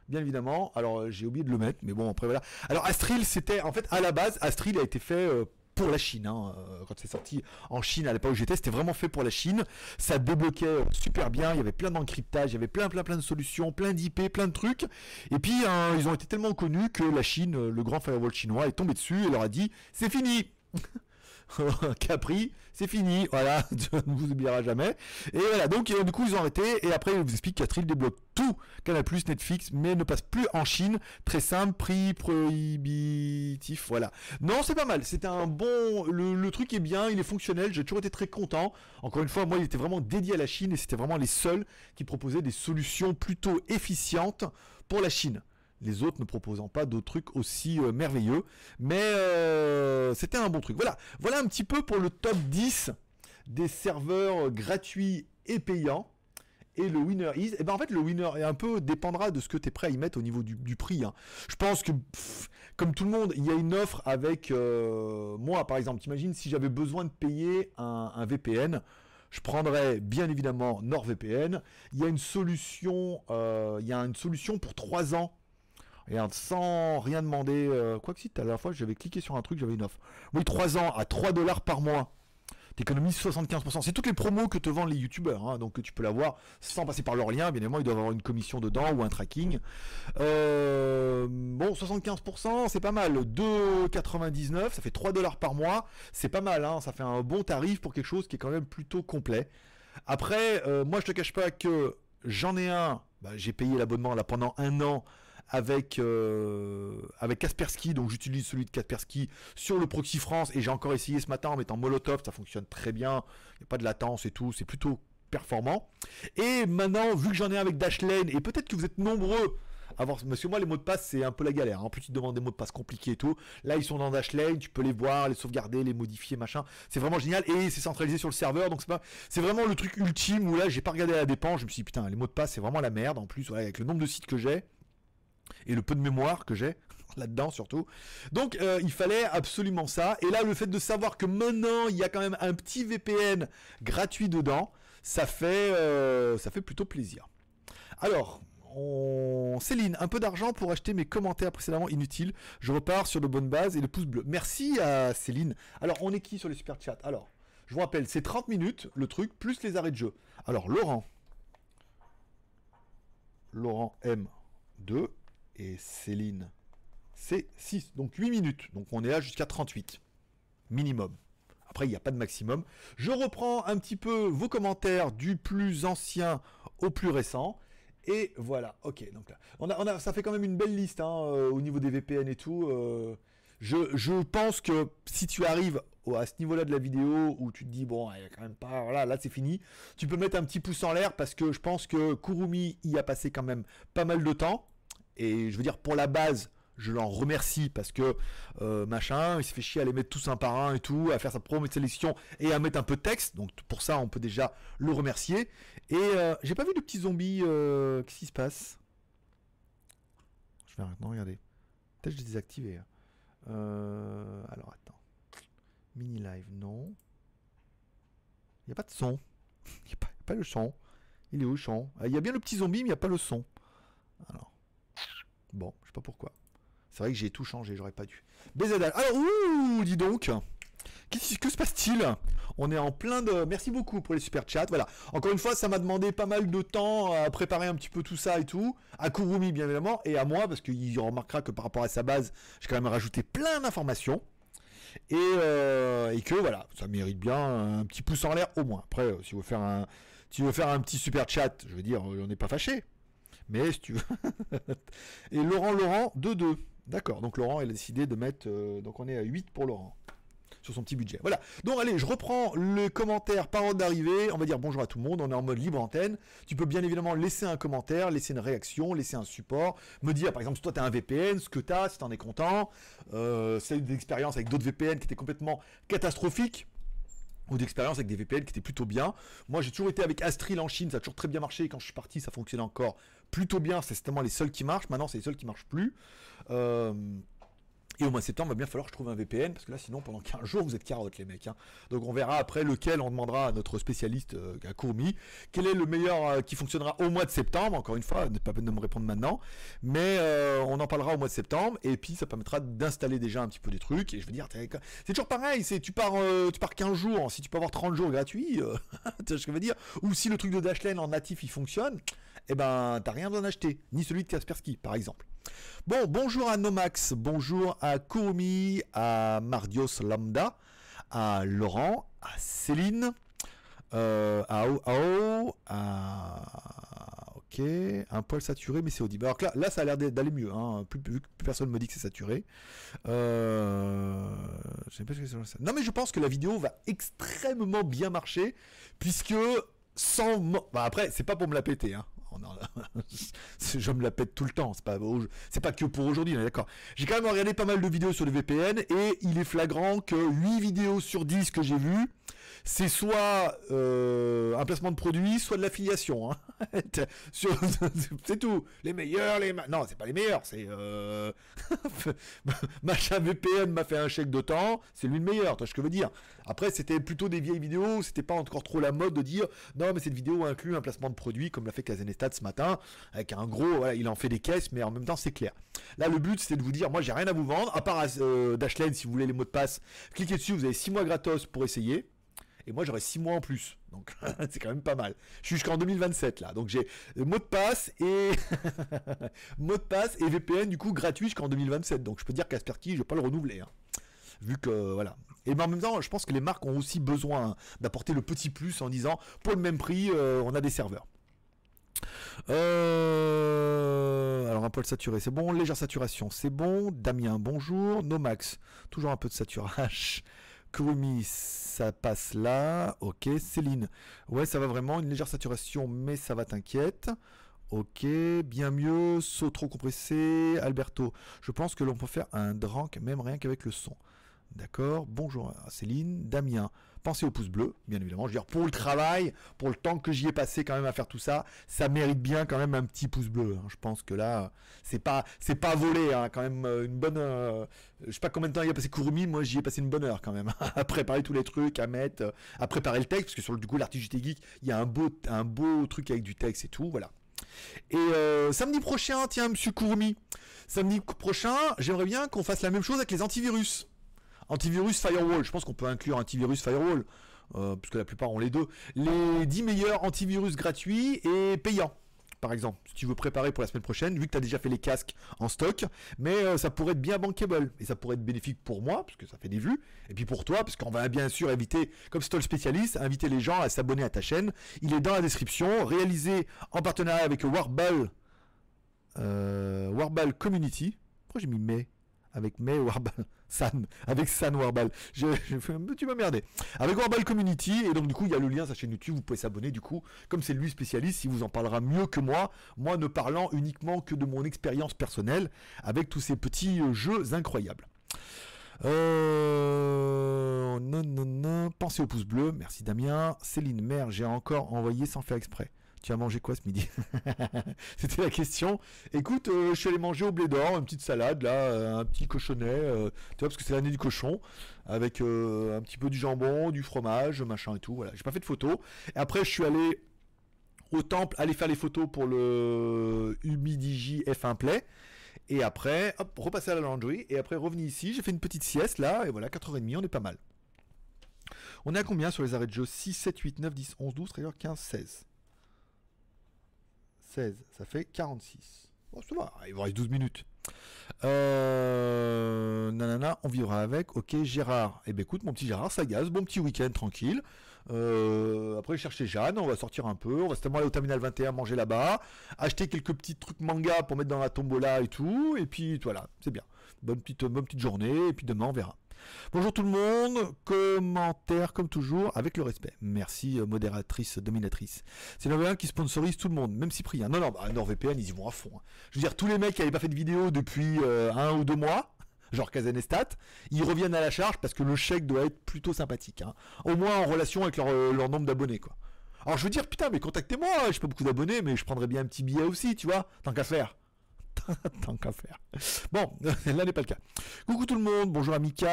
bien évidemment. Alors j'ai oublié de le mettre, mais bon après voilà. Alors Astril c'était en fait à la base Astril a été fait euh, la Chine. Hein. Euh, quand c'est sorti en Chine à l'époque où j'étais, c'était vraiment fait pour la Chine. Ça débloquait euh, super bien. Il y avait plein d'encryptage, il y avait plein, plein, plein de solutions, plein d'IP, plein de trucs. Et puis, hein, ils ont été tellement connus que la Chine, euh, le grand firewall chinois, est tombé dessus et leur a dit c'est fini Capri, c'est fini, voilà, Dieu ne vous oubliera jamais. Et voilà, donc du coup ils ont arrêté, et après il vous explique qu'Astril débloque tout, Canal+, Netflix, mais ne passe plus en Chine, très simple, prix prohibitif, voilà. Non, c'est pas mal, c'est un bon, le, truc est bien, il est fonctionnel, j'ai toujours été très content. Encore une fois, moi il était vraiment dédié à la Chine, et c'était vraiment les seuls qui proposaient des solutions plutôt efficientes pour la Chine les autres ne proposant pas d'autres trucs aussi euh, merveilleux. Mais euh, c'était un bon truc. Voilà, un petit peu pour le top 10 des serveurs gratuits et payants. Et le winner is, et eh ben en fait le winner est un peu dépendra de ce que tu es prêt à y mettre au niveau du, prix. Hein. Je pense que comme tout le monde, il y a une offre avec euh, moi par exemple. T'imagines si j'avais besoin de payer un, VPN, je prendrais bien évidemment NordVPN. Il y a une solution, il y a une solution pour 3 ans Sans rien demander. Euh, quoi que si, à la fois, j'avais cliqué sur un truc, j'avais une offre. Oui, 3 ans à 3 dollars par mois. T'économises 75%. C'est toutes les promos que te vendent les youtubeurs. Hein, donc tu peux l'avoir sans passer par leur lien. Bien évidemment, ils doivent avoir une commission dedans ou un tracking. Euh, bon, 75%, c'est pas mal. 2,99, ça fait 3 dollars par mois. C'est pas mal. Hein, ça fait un bon tarif pour quelque chose qui est quand même plutôt complet. Après, euh, moi, je te cache pas que j'en ai un. Bah, j'ai payé l'abonnement là pendant un an avec euh, avec Kaspersky, donc j'utilise celui de Kaspersky sur le proxy France et j'ai encore essayé ce matin en mettant Molotov, ça fonctionne très bien, il n'y a pas de latence et tout, c'est plutôt performant. Et maintenant, vu que j'en ai avec Dashlane et peut-être que vous êtes nombreux à voir, monsieur moi les mots de passe c'est un peu la galère. En plus tu te demandes des mots de passe compliqués et tout. Là ils sont dans Dashlane, tu peux les voir, les sauvegarder, les modifier, machin. C'est vraiment génial et c'est centralisé sur le serveur, donc c'est pas, c'est vraiment le truc ultime où là j'ai pas regardé la dépense, je me suis dit putain les mots de passe c'est vraiment la merde. En plus avec le nombre de sites que j'ai et le peu de mémoire que j'ai là-dedans surtout. Donc euh, il fallait absolument ça. Et là, le fait de savoir que maintenant il y a quand même un petit VPN gratuit dedans, ça fait, euh, ça fait plutôt plaisir. Alors. Céline, un peu d'argent pour acheter mes commentaires précédemment inutiles. Je repars sur de bonnes bases et le pouce bleu. Merci à Céline. Alors, on est qui sur les super chats? Alors, je vous rappelle, c'est 30 minutes le truc, plus les arrêts de jeu. Alors, Laurent. Laurent M2 et Céline, c'est 6. Donc 8 minutes. Donc on est là jusqu'à 38. Minimum. Après, il n'y a pas de maximum. Je reprends un petit peu vos commentaires du plus ancien au plus récent. Et voilà, ok. Donc là, on a, ça fait quand même une belle liste hein, euh, au niveau des VPN et tout. Euh, je, je, pense que si tu arrives à ce niveau-là de la vidéo où tu te dis bon, il y a quand même pas, voilà, là c'est fini, tu peux mettre un petit pouce en l'air parce que je pense que Kurumi y a passé quand même pas mal de temps. Et je veux dire, pour la base, je l'en remercie parce que euh, machin, il se fait chier à les mettre tous un par un et tout, à faire sa promo de sélection et à mettre un peu de texte. Donc pour ça, on peut déjà le remercier. Et euh, j'ai pas vu de petits zombies. Euh, qu'est-ce qui se passe? Je vais maintenant regarder. Peut-être je l'ai désactivé. Hein. alors attends. Mini live, non. Il n'y a pas de son. Il n'y a, a, pas le son. Il est où le son? Il y a bien le petit zombie, mais il n'y a pas le son. Alors. Bon, je sais pas pourquoi. C'est vrai que j'ai tout changé, j'aurais pas dû. BZL. Alors, ouh, dis donc. Que se passe-t-il? On est en plein de. Merci beaucoup pour les super chats. Voilà. Encore une fois, ça m'a demandé pas mal de temps à préparer un petit peu tout ça et tout. À Kurumi, bien évidemment, et à moi, parce qu'il remarquera que par rapport à sa base, j'ai quand même rajouté plein d'informations. Et, euh, que voilà, ça mérite bien un petit pouce en l'air au moins. Après, euh, si vous faire si vous faire un petit super chat, je veux dire, on n'est pas fâché. Mais si tu veux. et Laurent Laurent 2-2. D'accord, donc Laurent, il a décidé de mettre. euh, donc on est à 8 pour Laurent. Sur son petit budget. Voilà. Donc allez, je reprends le commentaire par ordre d'arrivée. On va dire bonjour à tout le monde. On est en mode libre antenne. Tu peux bien évidemment laisser un commentaire, laisser une réaction, laisser un support. Me dire par exemple si toi tu as un VPN, ce que tu as, si tu en es content. Euh, si tu as eu des expériences avec d'autres VPN qui étaient complètement catastrophiques ou d'expérience avec des VPN qui étaient plutôt bien. Moi, j'ai toujours été avec Astril en Chine, ça a toujours très bien marché. Quand je suis parti, ça fonctionnait encore plutôt bien. C'est certainement les seuls qui marchent. Maintenant, c'est les seuls qui marchent plus. Euh, et au mois de septembre, il va bien falloir que je trouve un VPN, parce que là, sinon, pendant 15 jours, vous êtes carottes, les mecs. hein. Donc, on verra après lequel on demandera à notre spécialiste, euh, à Courmi, quel est le meilleur euh, qui fonctionnera au mois de septembre. Encore une fois, n'est pas de me répondre maintenant. Mais euh, on en parlera au mois de septembre, et puis ça permettra d'installer déjà un petit peu des trucs. Et je veux dire, c'est toujours pareil, c'est tu pars, tu pars 15 jours, si tu peux avoir 30 jours gratuits, tu vois ce que je veux dire Ou si le truc de Dashlane en natif, il fonctionne, eh ben, t'as rien besoin d'acheter, ni celui de Kaspersky, par exemple. Bon, bonjour à Nomax, bonjour à Kurumi, à Mardios Lambda, à Laurent, à Céline, euh, à O, à Ok, un poil saturé, mais c'est audible. Alors là, là ça a l'air d'aller mieux, hein, plus, personne me dit que c'est saturé. Euh. Non, mais je pense que la vidéo va extrêmement bien marcher, puisque sans. Bah, après, c'est pas pour me la péter, hein. En- je me la pète tout le temps, c'est pas, c'est pas que pour aujourd'hui, d'accord. J'ai quand même regardé pas mal de vidéos sur le VPN et il est flagrant que 8 vidéos sur 10 que j'ai vues, c'est soit euh, un placement de produit, soit de l'affiliation. hein. C'est tout. Les meilleurs, les non, c'est pas les meilleurs, c'est euh, machin VPN m'a fait un chèque de temps, c'est lui le meilleur. Tu vois ce que je veux dire Après, c'était plutôt des vieilles vidéos, c'était pas encore trop la mode de dire non, mais cette vidéo inclut un placement de produit comme l'a fait Kazenestat ce matin, avec un gros, il en fait des caisses, mais en même temps c'est clair. Là, le but c'était de vous dire, moi j'ai rien à vous vendre, à part euh, Dashlane, si vous voulez les mots de passe, cliquez dessus, vous avez 6 mois gratos pour essayer. Et moi j'aurai 6 mois en plus. Donc c'est quand même pas mal. Je suis jusqu'en 2027 là. Donc j'ai mot de passe et mot de passe et VPN du coup gratuit jusqu'en 2027. Donc je peux dire Kaspersky, je vais pas le renouveler. hein. Vu que voilà. Et en même temps, je pense que les marques ont aussi besoin d'apporter le petit plus en disant pour le même prix, euh, on a des serveurs. Euh, alors un poil saturé, c'est bon. Légère saturation, c'est bon. Damien, bonjour. Nomax, toujours un peu de saturage. Kurumi, ça passe là. Ok. Céline, ouais, ça va vraiment. Une légère saturation, mais ça va, t'inquiète. Ok, bien mieux. Saut trop compressé. Alberto, je pense que l'on peut faire un drank, même rien qu'avec le son. D'accord. Bonjour Céline. Damien, pensez au pouce bleu, bien évidemment. Je veux dire, pour le travail, pour le temps que j'y ai passé quand même à faire tout ça, ça mérite bien quand même un petit pouce bleu. hein. Je pense que là, c'est pas, c'est pas volé, hein, quand même euh, une bonne. euh, je sais pas combien de temps il a passé Kurumi, moi j'y ai passé une bonne heure quand même à préparer tous les trucs, à mettre, à préparer le texte, parce que sur le du coup l'article JT Geek, il y a un beau, un beau truc avec du texte et tout, voilà. Et euh, samedi prochain, tiens, Monsieur Kurumi, samedi prochain, j'aimerais bien qu'on fasse la même chose avec les antivirus. Antivirus Firewall, je pense qu'on peut inclure antivirus Firewall, euh, puisque la plupart ont les deux. Les 10 meilleurs antivirus gratuits et payants, par exemple, si tu veux préparer pour la semaine prochaine, vu que tu as déjà fait les casques en stock, mais euh, ça pourrait être bien bankable, et ça pourrait être bénéfique pour moi, parce que ça fait des vues, et puis pour toi, parce qu'on va bien sûr éviter, comme c'est toi le spécialiste, inviter les gens à s'abonner à ta chaîne. Il est dans la description, réalisé en partenariat avec Warball, euh, Warball Community. Pourquoi j'ai mis May avec May Warball San, avec San un petit peu merdé. Avec Warball Community, et donc du coup, il y a le lien sa chaîne YouTube, vous pouvez s'abonner du coup, comme c'est lui spécialiste, il vous en parlera mieux que moi, moi ne parlant uniquement que de mon expérience personnelle, avec tous ces petits euh, jeux incroyables. Euh... Non, non, non. Pensez au pouce bleu. Merci Damien. Céline, mère, j'ai encore envoyé sans faire exprès. Tu as mangé quoi ce midi C'était la question. Écoute, euh, je suis allé manger au blé d'or, une petite salade, là, euh, un petit cochonnet, euh, tu vois, parce que c'est l'année du cochon, avec un petit peu du jambon, du fromage, machin et tout. Voilà, j'ai pas fait de photos. Et après, je suis allé au temple, aller faire les photos pour le Humidigi F1 Play. Et après, hop, repasser à la laundry. Et après, revenu ici. J'ai fait une petite sieste là. Et voilà, 4h30, on est pas mal. On est à combien sur les arrêts de jeu? 6, 7, 8, 9, 10, 11, 12, 13, 15, 16. 16, ça fait 46. Bon, ça va, il vous reste 12 minutes. Euh, nanana, on vivra avec. Ok, Gérard. Eh ben écoute, mon petit Gérard, ça gaz. Bon petit week-end tranquille. Euh, après, chercher Jeanne, on va sortir un peu. On va certainement aller au terminal 21 manger là-bas. Acheter quelques petits trucs manga pour mettre dans la tombola et tout. Et puis voilà, c'est bien. Bonne petite, bonne petite journée. Et puis demain, on verra. Bonjour tout le monde, commentaire comme toujours avec le respect. Merci euh, modératrice, dominatrice. C'est NordVPN qui sponsorise tout le monde, même Cyprien. Non, non, bah, NordVPN ils y vont à fond. Hein. Je veux dire, tous les mecs qui n'avaient pas fait de vidéo depuis euh, un ou deux mois, genre Kazanestat, ils reviennent à la charge parce que le chèque doit être plutôt sympathique. Hein. Au moins en relation avec leur, euh, leur nombre d'abonnés, quoi. Alors je veux dire, putain, mais contactez-moi, j'ai pas beaucoup d'abonnés, mais je prendrais bien un petit billet aussi, tu vois, tant qu'à faire. Tant qu'à faire. Bon, là n'est pas le cas. Coucou tout le monde, bonjour Amika.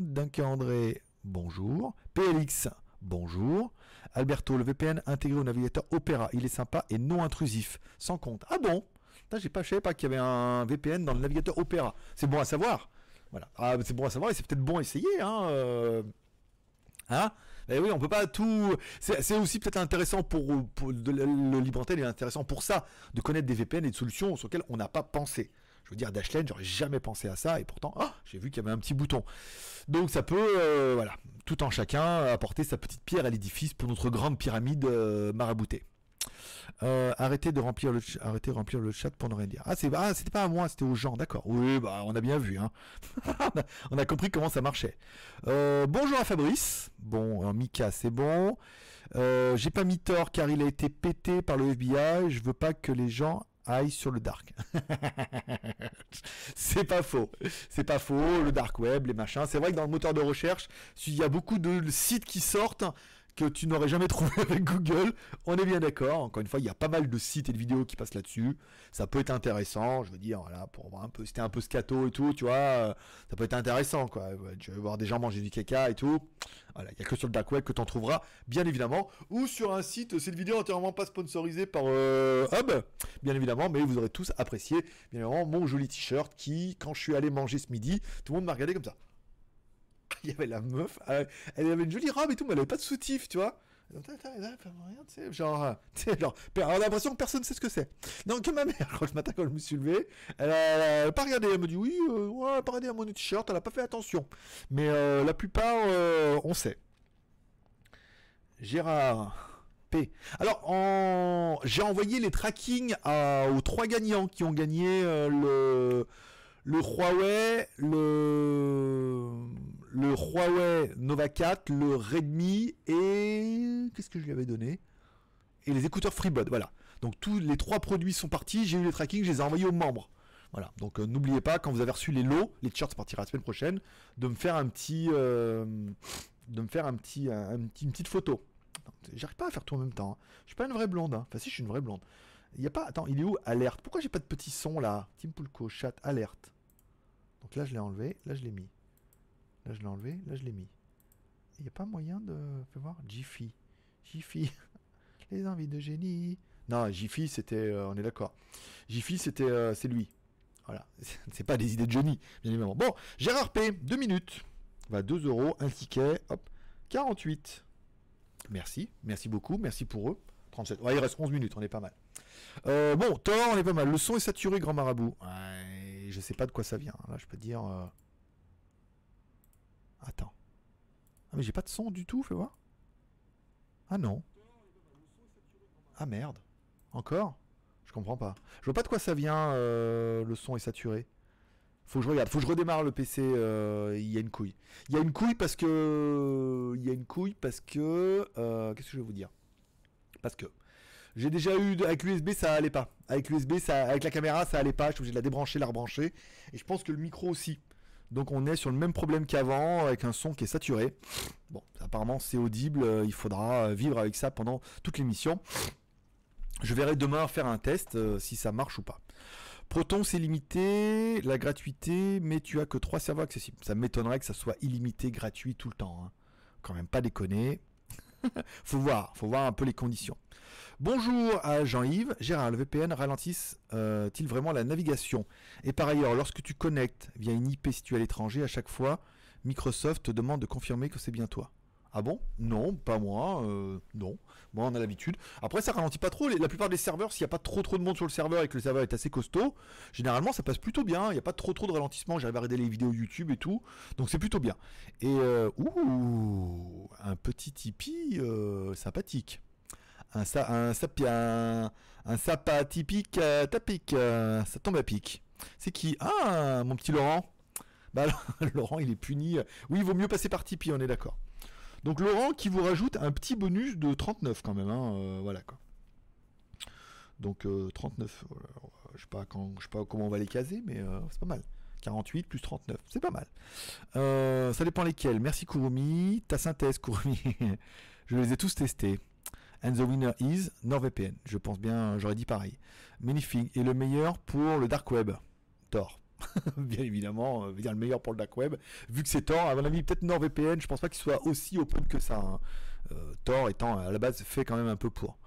Duncan André, bonjour. PLX, bonjour. Alberto, le VPN intégré au navigateur Opera, il est sympa et non intrusif, sans compte. Ah bon? J'ai pas, Je savais pas qu'il y avait un VPN dans le navigateur Opera. C'est bon à savoir. Voilà. Ah, c'est bon à savoir et c'est peut-être bon à essayer. Hein, euh. hein? Eh oui, on peut pas tout. C'est aussi peut-être intéressant pour, le libre antenne est intéressant pour ça, de connaître des VPN et des solutions sur lesquelles on n'a pas pensé. Je veux dire, Dashlane, j'aurais jamais pensé à ça, et pourtant, ah, j'ai vu qu'il y avait un petit bouton. Donc ça peut, euh, voilà, tout en chacun apporter sa petite pierre à l'édifice pour notre grande pyramide euh, maraboutée. Euh, arrêtez de remplir le arrêtez de remplir le chat pour ne rien dire. Ah ah, c'était pas à moi, c'était aux gens, d'accord. Oui, bah on a bien vu hein. on, a, compris comment ça marchait. Euh, bonjour à Fabrice. Bon, Mika, c'est bon. Euh, j'ai pas mis tort car il a été pété par le FBI. Je veux pas que les gens aillent sur le dark. c'est pas faux. C'est pas faux. Le dark web, les machins. C'est vrai que dans le moteur de recherche, il y a beaucoup de sites qui sortent que tu n'aurais jamais trouvé avec Google. On est bien d'accord. Encore une fois, il y a pas mal de sites et de vidéos qui passent là-dessus. Ça peut être intéressant. Je veux dire, voilà, pour voir un peu, c'était un peu scato et tout, tu vois, euh, ça peut être intéressant, quoi. Tu veux voir des gens manger du caca et tout. Voilà, il n'y a que sur le dark web que tu en trouveras, bien évidemment, ou sur un site. Cette vidéo entièrement pas sponsorisée par euh, Hub, bien évidemment, mais vous aurez tous apprécié, bien évidemment, mon joli t-shirt qui, quand je suis allé manger ce midi, tout le monde m'a regardé comme ça. il y avait la meuf, elle, avait une jolie robe et tout, mais elle avait pas de soutif, tu vois. Genre, genre, on a l'impression que personne ne sait ce que c'est. Donc ma mère, quand je matin quand je me suis levé, elle a, pas regardé, elle me dit oui, euh, ouais, elle a pas regardé à mon t-shirt, elle a pas fait attention. Mais euh, la plupart, euh, on sait. Gérard P. Alors, j'ai envoyé les trackings aux trois gagnants qui ont gagné le le Huawei, le le Huawei Nova 4, le Redmi et qu'est-ce que je lui avais donné? Et les écouteurs FreeBud, voilà. Donc tous les trois produits sont partis, j'ai eu les tracking, je les ai envoyés aux membres. Voilà. Donc euh, n'oubliez pas quand vous avez reçu les lots, les t-shirts partiront la semaine prochaine, de me faire un petit, euh, de me faire un petit, une petite photo. J'arrive pas à faire tout en même temps. Hein. Je suis pas une vraie blonde. Hein. Enfin si, je suis une vraie blonde. Il y a pas. Attends, il est où? Alerte. Pourquoi j'ai pas de petit son là? Tim Pulco, chat, alerte. Donc là je l'ai enlevé, là je l'ai mis. Là, je l'ai enlevé. Là, je l'ai mis. Il n'y a pas moyen de... Fais voir. Jiffy. Jiffy. Les envies de génie. Non, Jiffy, c'était... Euh, on est d'accord. Jiffy, c'était... Euh, c'est lui. Voilà. C'est pas des idées de Johnny, bien évidemment. Bon, Gérard P, 2 minutes. Va 2 euros, un ticket. Hop. 48. Merci. Merci beaucoup. Merci pour eux. 37. Ouais, il reste 11 minutes. On est pas mal. Euh, bon, Thor, on est pas mal. Le son est saturé, grand marabout. Ouais, je sais pas de quoi ça vient. Là, je peux dire... Attends. Ah mais j'ai pas de son du tout, fais voir. Ah non. Ah merde. Encore? Je comprends pas. Je vois pas de quoi ça vient, euh, le son est saturé. Faut que je regarde, faut que je redémarre le PC, euh, il y a une couille. Il y a une couille parce que... Il y a une couille parce que... Euh, qu'est-ce que je vais vous dire? Parce que... J'ai déjà eu... Avec l'USB ça allait pas. Avec l'USB, ça... avec la caméra ça allait pas. Je suis obligé de la débrancher, la rebrancher. Et je pense que le micro aussi. Donc on est sur le même problème qu'avant, avec un son qui est saturé. Bon, apparemment c'est audible, euh, il faudra euh, vivre avec ça pendant toute l'émission. Je verrai demain faire un test euh, si ça marche ou pas. Proton c'est limité, la gratuité, mais tu as que 3 serveurs accessibles. Ça m'étonnerait que ça soit illimité, gratuit tout le temps. Hein. Quand même pas déconner. faut voir, faut voir un peu les conditions. Bonjour à Jean-Yves. Gérard, le VPN ralentisse-t-il euh, vraiment la navigation? Et par ailleurs, lorsque tu connectes via une IP située à l'étranger, à chaque fois, Microsoft te demande de confirmer que c'est bien toi. Ah bon? Non, pas moi. euh, non. Moi, on a l'habitude. Après, ça ralentit pas trop. La plupart des serveurs, s'il n'y a pas trop trop de monde sur le serveur et que le serveur est assez costaud, généralement, ça passe plutôt bien. Il n'y a pas trop trop de ralentissement. J'arrive à regarder les vidéos YouTube et tout. Donc, c'est plutôt bien. Et, euh, ouh, un petit Tipeee euh, sympathique. Un, sa, un, sapi- un, euh, tapic. euh, ça tombe à pic. C'est qui? Ah, mon petit Laurent. Bah, Laurent, il est puni. Oui, il vaut mieux passer par Tipeee, on est d'accord. Donc Laurent qui vous rajoute un petit bonus de 39 quand même, hein, euh, voilà quoi. Donc euh, 39, voilà, je sais pas sais pas comment on va les caser, mais euh, c'est pas mal. 48 plus 39, c'est pas mal. Euh, ça dépend lesquels. Merci Kurumi, ta synthèse Kurumi, je les ai tous testés. And the winner is NordVPN. Je pense bien, j'aurais dit pareil. Magnifique. Et le meilleur pour le dark web. Tor. bien évidemment, euh, dire le meilleur pour le dark web. Vu que c'est Tor, à mon avis, peut-être NordVPN, je pense pas qu'il soit aussi open que ça. hein. Euh, Tor étant à la base fait quand même un peu pour.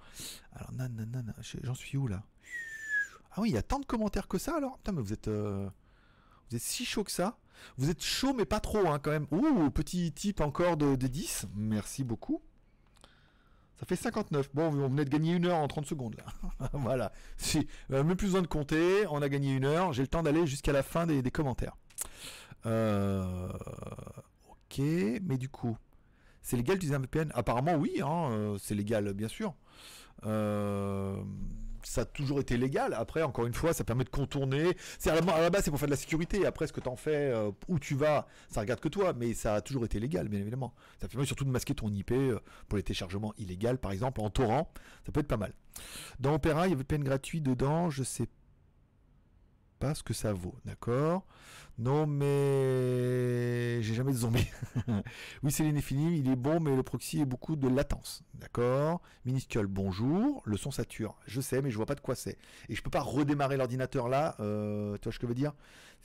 Alors, nan, nan, nan, je- j'en suis où là? Ah oui, il y a tant de commentaires que ça alors? Putain, mais vous êtes. euh, Vous êtes si chaud que ça Vous êtes chaud, mais pas trop hein, quand même. Ouh, petit type encore de, de 10. Merci beaucoup. Ça fait 59. Bon, on venait de gagner une heure en 30 secondes là. voilà. Si, euh, même plus besoin de compter. On a gagné une heure. J'ai le temps d'aller jusqu'à la fin des, commentaires. Euh, ok, mais du coup, c'est légal d'utiliser un VPN Apparemment, oui. hein, euh, c'est légal, bien sûr. Euh, ça a toujours été légal. Après, encore une fois, ça permet de contourner. C'est à la, base, c'est pour faire de la sécurité. Après, ce que t'en fais, euh, où tu vas, ça regarde que toi. Mais ça a toujours été légal, bien évidemment. Ça permet surtout de masquer ton IP euh, pour les téléchargements illégaux, par exemple, en torrent. Ça peut être pas mal. Dans Opera, il y avait VPN gratuit dedans. Je sais pas ce que ça vaut, d'accord? Non, mais j'ai jamais de zombies. oui, c'est l'infini, il est bon, mais le proxy est beaucoup de latence, d'accord? Minuscule, bonjour. Le son sature, je sais, mais je vois pas de quoi c'est. Et je peux pas redémarrer l'ordinateur là. euh, tu vois ce que je veux dire?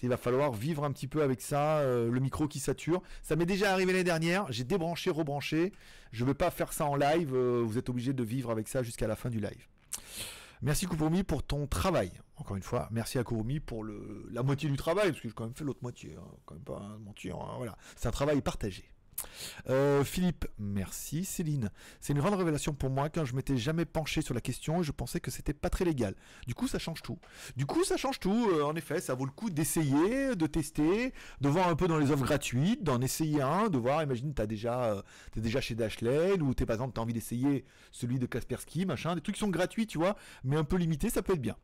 Il va falloir vivre un petit peu avec ça, euh, le micro qui sature. Ça m'est déjà arrivé l'année dernière. J'ai débranché, rebranché. Je vais pas faire ça en live. euh, vous êtes obligé de vivre avec ça jusqu'à la fin du live. Merci Kurumi pour ton travail. Encore une fois, merci à Kurumi pour la moitié du travail, parce que j'ai quand même fait l'autre moitié. hein, quand même pas mentir. hein, voilà, c'est un travail partagé. Euh, Philippe, merci. Céline, c'est une grande révélation pour moi quand je m'étais jamais penché sur la question et je pensais que c'était pas très légal. Du coup, ça change tout. Du coup, ça change tout. Euh, en effet, ça vaut le coup d'essayer, de tester, de voir un peu dans les offres gratuites, d'en essayer un, de voir. Imagine, t'as déjà, euh, t'es déjà chez Dashlane ou t'es par exemple, t'as envie d'essayer celui de Kaspersky, machin, des trucs qui sont gratuits, tu vois, mais un peu limités, ça peut être bien.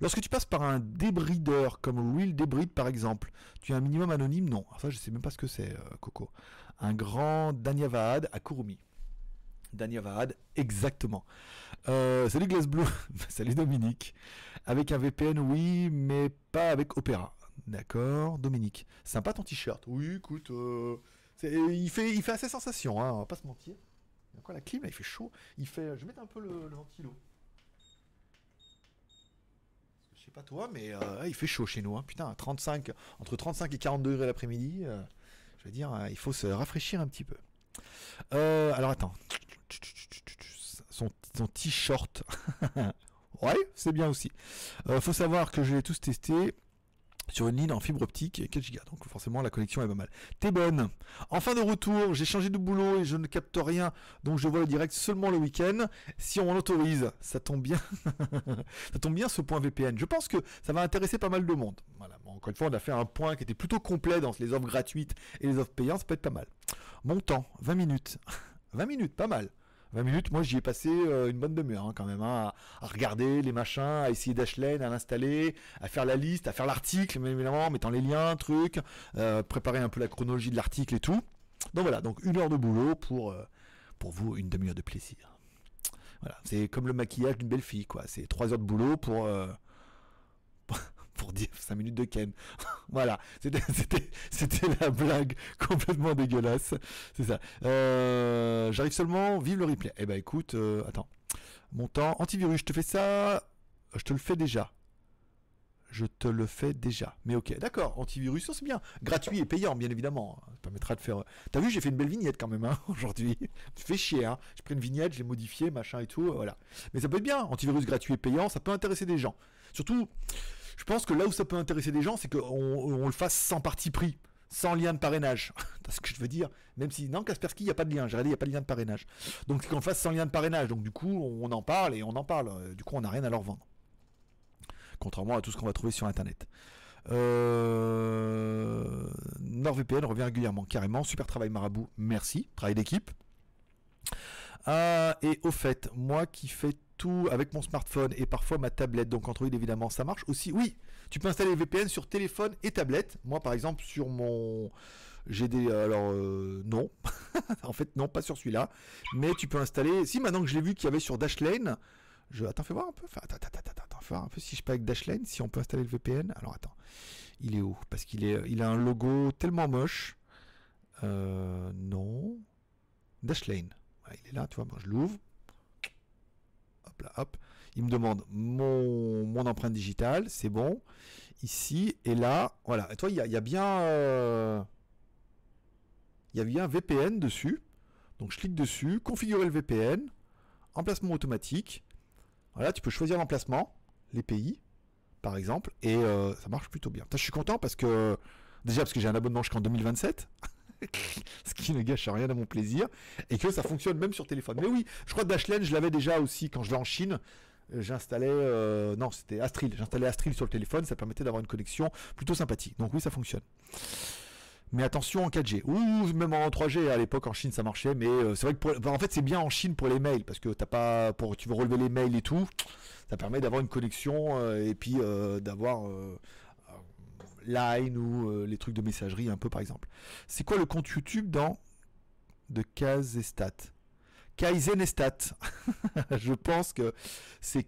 Lorsque tu passes par un débrideur comme Real par exemple, tu as un minimum anonyme? Non. Alors ça, je sais même pas ce que c'est, Coco. Un grand Danyavad à Kurumi. Danyavad, exactement. Euh, salut Glace Blue, salut Dominique. Avec un VPN, oui, mais pas avec Opera. D'accord, Dominique. Sympa ton t-shirt. Oui, écoute, euh, il, fait, assez sensation, hein, on va pas se mentir. Quoi la clim il fait chaud. Je vais mettre un peu le, le ventilo. Je sais pas toi, mais euh, il fait chaud chez nous. hein. Putain, 35, entre 35 et 40 degrés l'après-midi. euh, je veux dire, euh, il faut se rafraîchir un petit peu. Euh, alors attends. Son, t-shirt. ouais, c'est bien aussi. Euh, faut savoir que je l'ai tous testé sur une ligne en fibre optique 4 Go. Donc forcément la connexion est pas mal. T'es bonne. En fin de retour, j'ai changé de boulot et je ne capte rien. Donc je vois le direct seulement le week-end. Si on l'autorise, ça tombe bien. ça tombe bien ce point VPN. Je pense que ça va intéresser pas mal de monde. Voilà. Encore une fois, on a fait un point qui était plutôt complet dans les offres gratuites et les offres payantes. Ça peut être pas mal. Mon temps, 20 minutes. 20 minutes, pas mal. 20 minutes, moi j'y ai passé euh, une bonne demi-heure hein, quand même, hein, à, regarder les machins, à essayer Dashlane, à l'installer, à faire la liste, à faire l'article, évidemment, en mettant les liens, trucs, euh, préparer un peu la chronologie de l'article et tout. Donc voilà, donc une heure de boulot pour, euh, pour vous, une demi-heure de plaisir. Voilà, c'est comme le maquillage d'une belle fille, quoi. C'est trois heures de boulot pour, pour dire 5 minutes de Ken. voilà, c'était, la blague complètement dégueulasse. C'est ça. Euh, j'arrive seulement, vive le replay. Eh ben écoute, euh, attends. Mon temps, antivirus, je te fais ça. Je te le fais déjà. Je te le fais déjà. Mais ok, d'accord, antivirus, c'est bien. Gratuit et payant, bien évidemment. Ça permettra de faire. T'as vu, j'ai fait une belle vignette quand même, hein, aujourd'hui. Fait chier, hein. J'ai pris une vignette, je l'ai modifiée, machin et tout, euh, voilà. Mais ça peut être bien, antivirus gratuit et payant, ça peut intéresser des gens. Surtout, je pense que là où ça peut intéresser des gens, c'est qu'on on le fasse sans parti pris. sans lien de parrainage. C'est ce que je veux dire. Même si, non, Kaspersky, il n'y a pas de lien. J'ai regardé, il n'y a pas de lien de parrainage. Donc, qu'on fasse sans lien de parrainage. Donc, du coup, on en parle et on en parle. Euh, du coup, on n'a rien à leur vendre. Contrairement à tout ce qu'on va trouver sur Internet. Euh... NordVPN revient régulièrement, carrément. Super travail, Marabout. Merci. Travail d'équipe. Ah, et au fait, moi qui fais tout avec mon smartphone et parfois ma tablette, donc Android évidemment, ça marche aussi. Oui, tu peux installer VPN sur téléphone et tablette. Moi par exemple sur mon j'ai des euh, alors euh, non. en fait non, pas sur celui-là, mais tu peux installer si maintenant que je l'ai vu qu'il y avait sur Dashlane, je attends, fais voir un peu. attends, attends, attends, attends, fais voir un peu si je peux avec Dashlane si on peut installer le VPN. Alors attends. Il est où? Parce qu'il est il a un logo tellement moche. Euh, non. Dashlane. Il est là, tu vois, moi je l'ouvre. Hop là, hop. Il me demande mon, empreinte digitale, c'est bon. Ici et là, voilà. Et toi, il y, a, bien. Euh, il y a bien VPN dessus. Donc je clique dessus, configurer le VPN, emplacement automatique. Voilà, tu peux choisir l'emplacement, les pays, par exemple, et euh, ça marche plutôt bien. je suis content parce que déjà parce que j'ai un abonnement jusqu'en 2027. ce qui ne gâche rien à mon plaisir, et que ça fonctionne même sur téléphone. Mais oui, je crois que Dashlane, je l'avais déjà aussi quand je vais en Chine. Euh, j'installais, euh, non, c'était Astril. J'installais Astril sur le téléphone, ça permettait d'avoir une connexion plutôt sympathique. Donc oui, ça fonctionne. Mais attention en 4G ou même en 3G à l'époque en Chine ça marchait, mais euh, c'est vrai que en fait c'est bien en Chine pour les mails parce que t'as pas pour tu veux relever les mails et tout, ça permet d'avoir une connexion et puis d'avoir Line ou euh, les trucs de messagerie un peu par exemple. C'est quoi le compte YouTube dans de Kazestat Kaizenestat. Je pense que c'est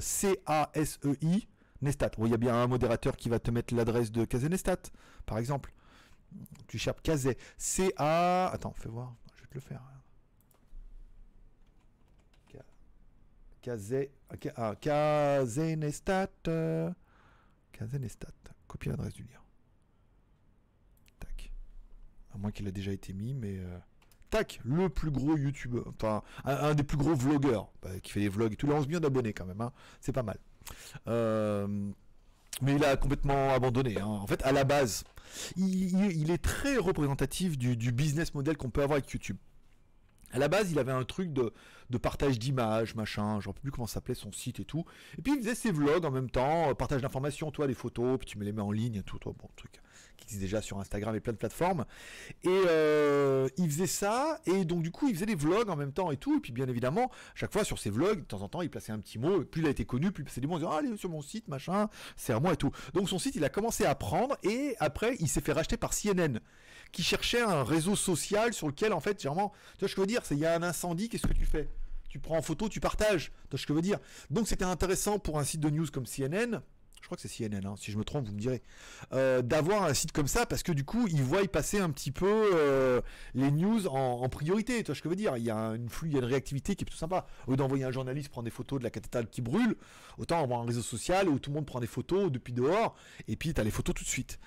C-A-S-E-I Nestat. il y a bien un modérateur qui va te mettre l'adresse de Kazenestat, par exemple. Tu cherches Kazé. C-A. Attends, fais voir. Je vais te le faire. Kazé. Kazenestat. Copier l'adresse du lien. Tac. À moins qu'il ait déjà été mis, mais. Euh, tac, le plus gros youtubeur, enfin un, des plus gros vlogueurs bah, qui fait des vlogs et. Il lance bien d'abonnés quand même, hein. c'est pas mal. Euh, mais il a complètement abandonné. Hein. En fait, à la base, il, est très représentatif du business model qu'on peut avoir avec YouTube. À la base, il avait un truc de, partage d'images, machin, je ne sais plus comment s'appelait son site et tout. Et puis il faisait ses vlogs en même temps, euh, partage d'informations, toi, des photos, puis tu me les mets en ligne et tout, toi, bon, truc qui existe déjà sur Instagram et plein de plateformes. Et euh, il faisait ça, et donc du coup, il faisait des vlogs en même temps et tout. Et puis bien évidemment, chaque fois sur ses vlogs, de temps en temps, il plaçait un petit mot. Et plus il a été connu, plus il passait des mots, il disait, ah, allez sur mon site, machin, c'est à moi et tout. Donc son site, il a commencé à prendre, et après, il s'est fait racheter par CNN qui cherchait un réseau social sur lequel, en fait, généralement, tu vois ce que je veux dire, c'est il y a un incendie, qu'est-ce que tu fais? Tu prends en photo, tu partages. Tu vois ce que je veux dire Donc c'était intéressant pour un site de news comme CNN, je crois que c'est CNN, hein, si je me trompe, vous me direz, euh, d'avoir un site comme ça parce que du coup, ils voient y passer un petit peu euh, les news en, priorité. Tu vois ce que je veux dire Il y a une flux, il y a une réactivité qui est plutôt sympa. Au lieu d'envoyer un journaliste prendre des photos de la cathédrale qui brûle, autant avoir un réseau social où tout le monde prend des photos depuis dehors et puis tu as les photos tout de suite.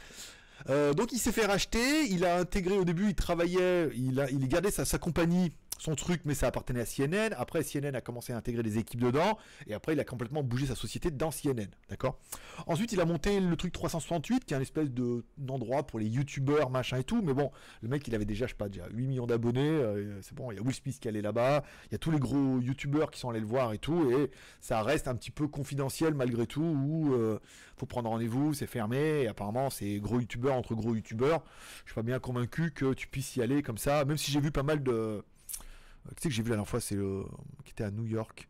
Euh, donc il s'est fait racheter, il a intégré au début, il travaillait, il a, il gardait sa, sa compagnie son truc, mais ça appartenait à CNN. Après, CNN a commencé à intégrer des équipes dedans, et après, il a complètement bougé sa société dans CNN, d'accord? Ensuite, il a monté le truc 368, qui est un espèce de d'endroit pour les youtubeurs, machin et tout, mais bon, le mec, il avait déjà, je sais pas, déjà 8 millions d'abonnés, euh, c'est bon, il y a Will Smith qui allait là-bas, il y a tous les gros youtubeurs qui sont allés le voir et tout, et ça reste un petit peu confidentiel malgré tout, où euh, faut prendre rendez-vous, c'est fermé, et apparemment, c'est gros youtubeurs entre gros youtubeurs. Je suis pas bien convaincu que tu puisses y aller comme ça, même si j'ai vu pas mal de tu sais que j'ai vu la dernière fois, c'est le qui était à New York.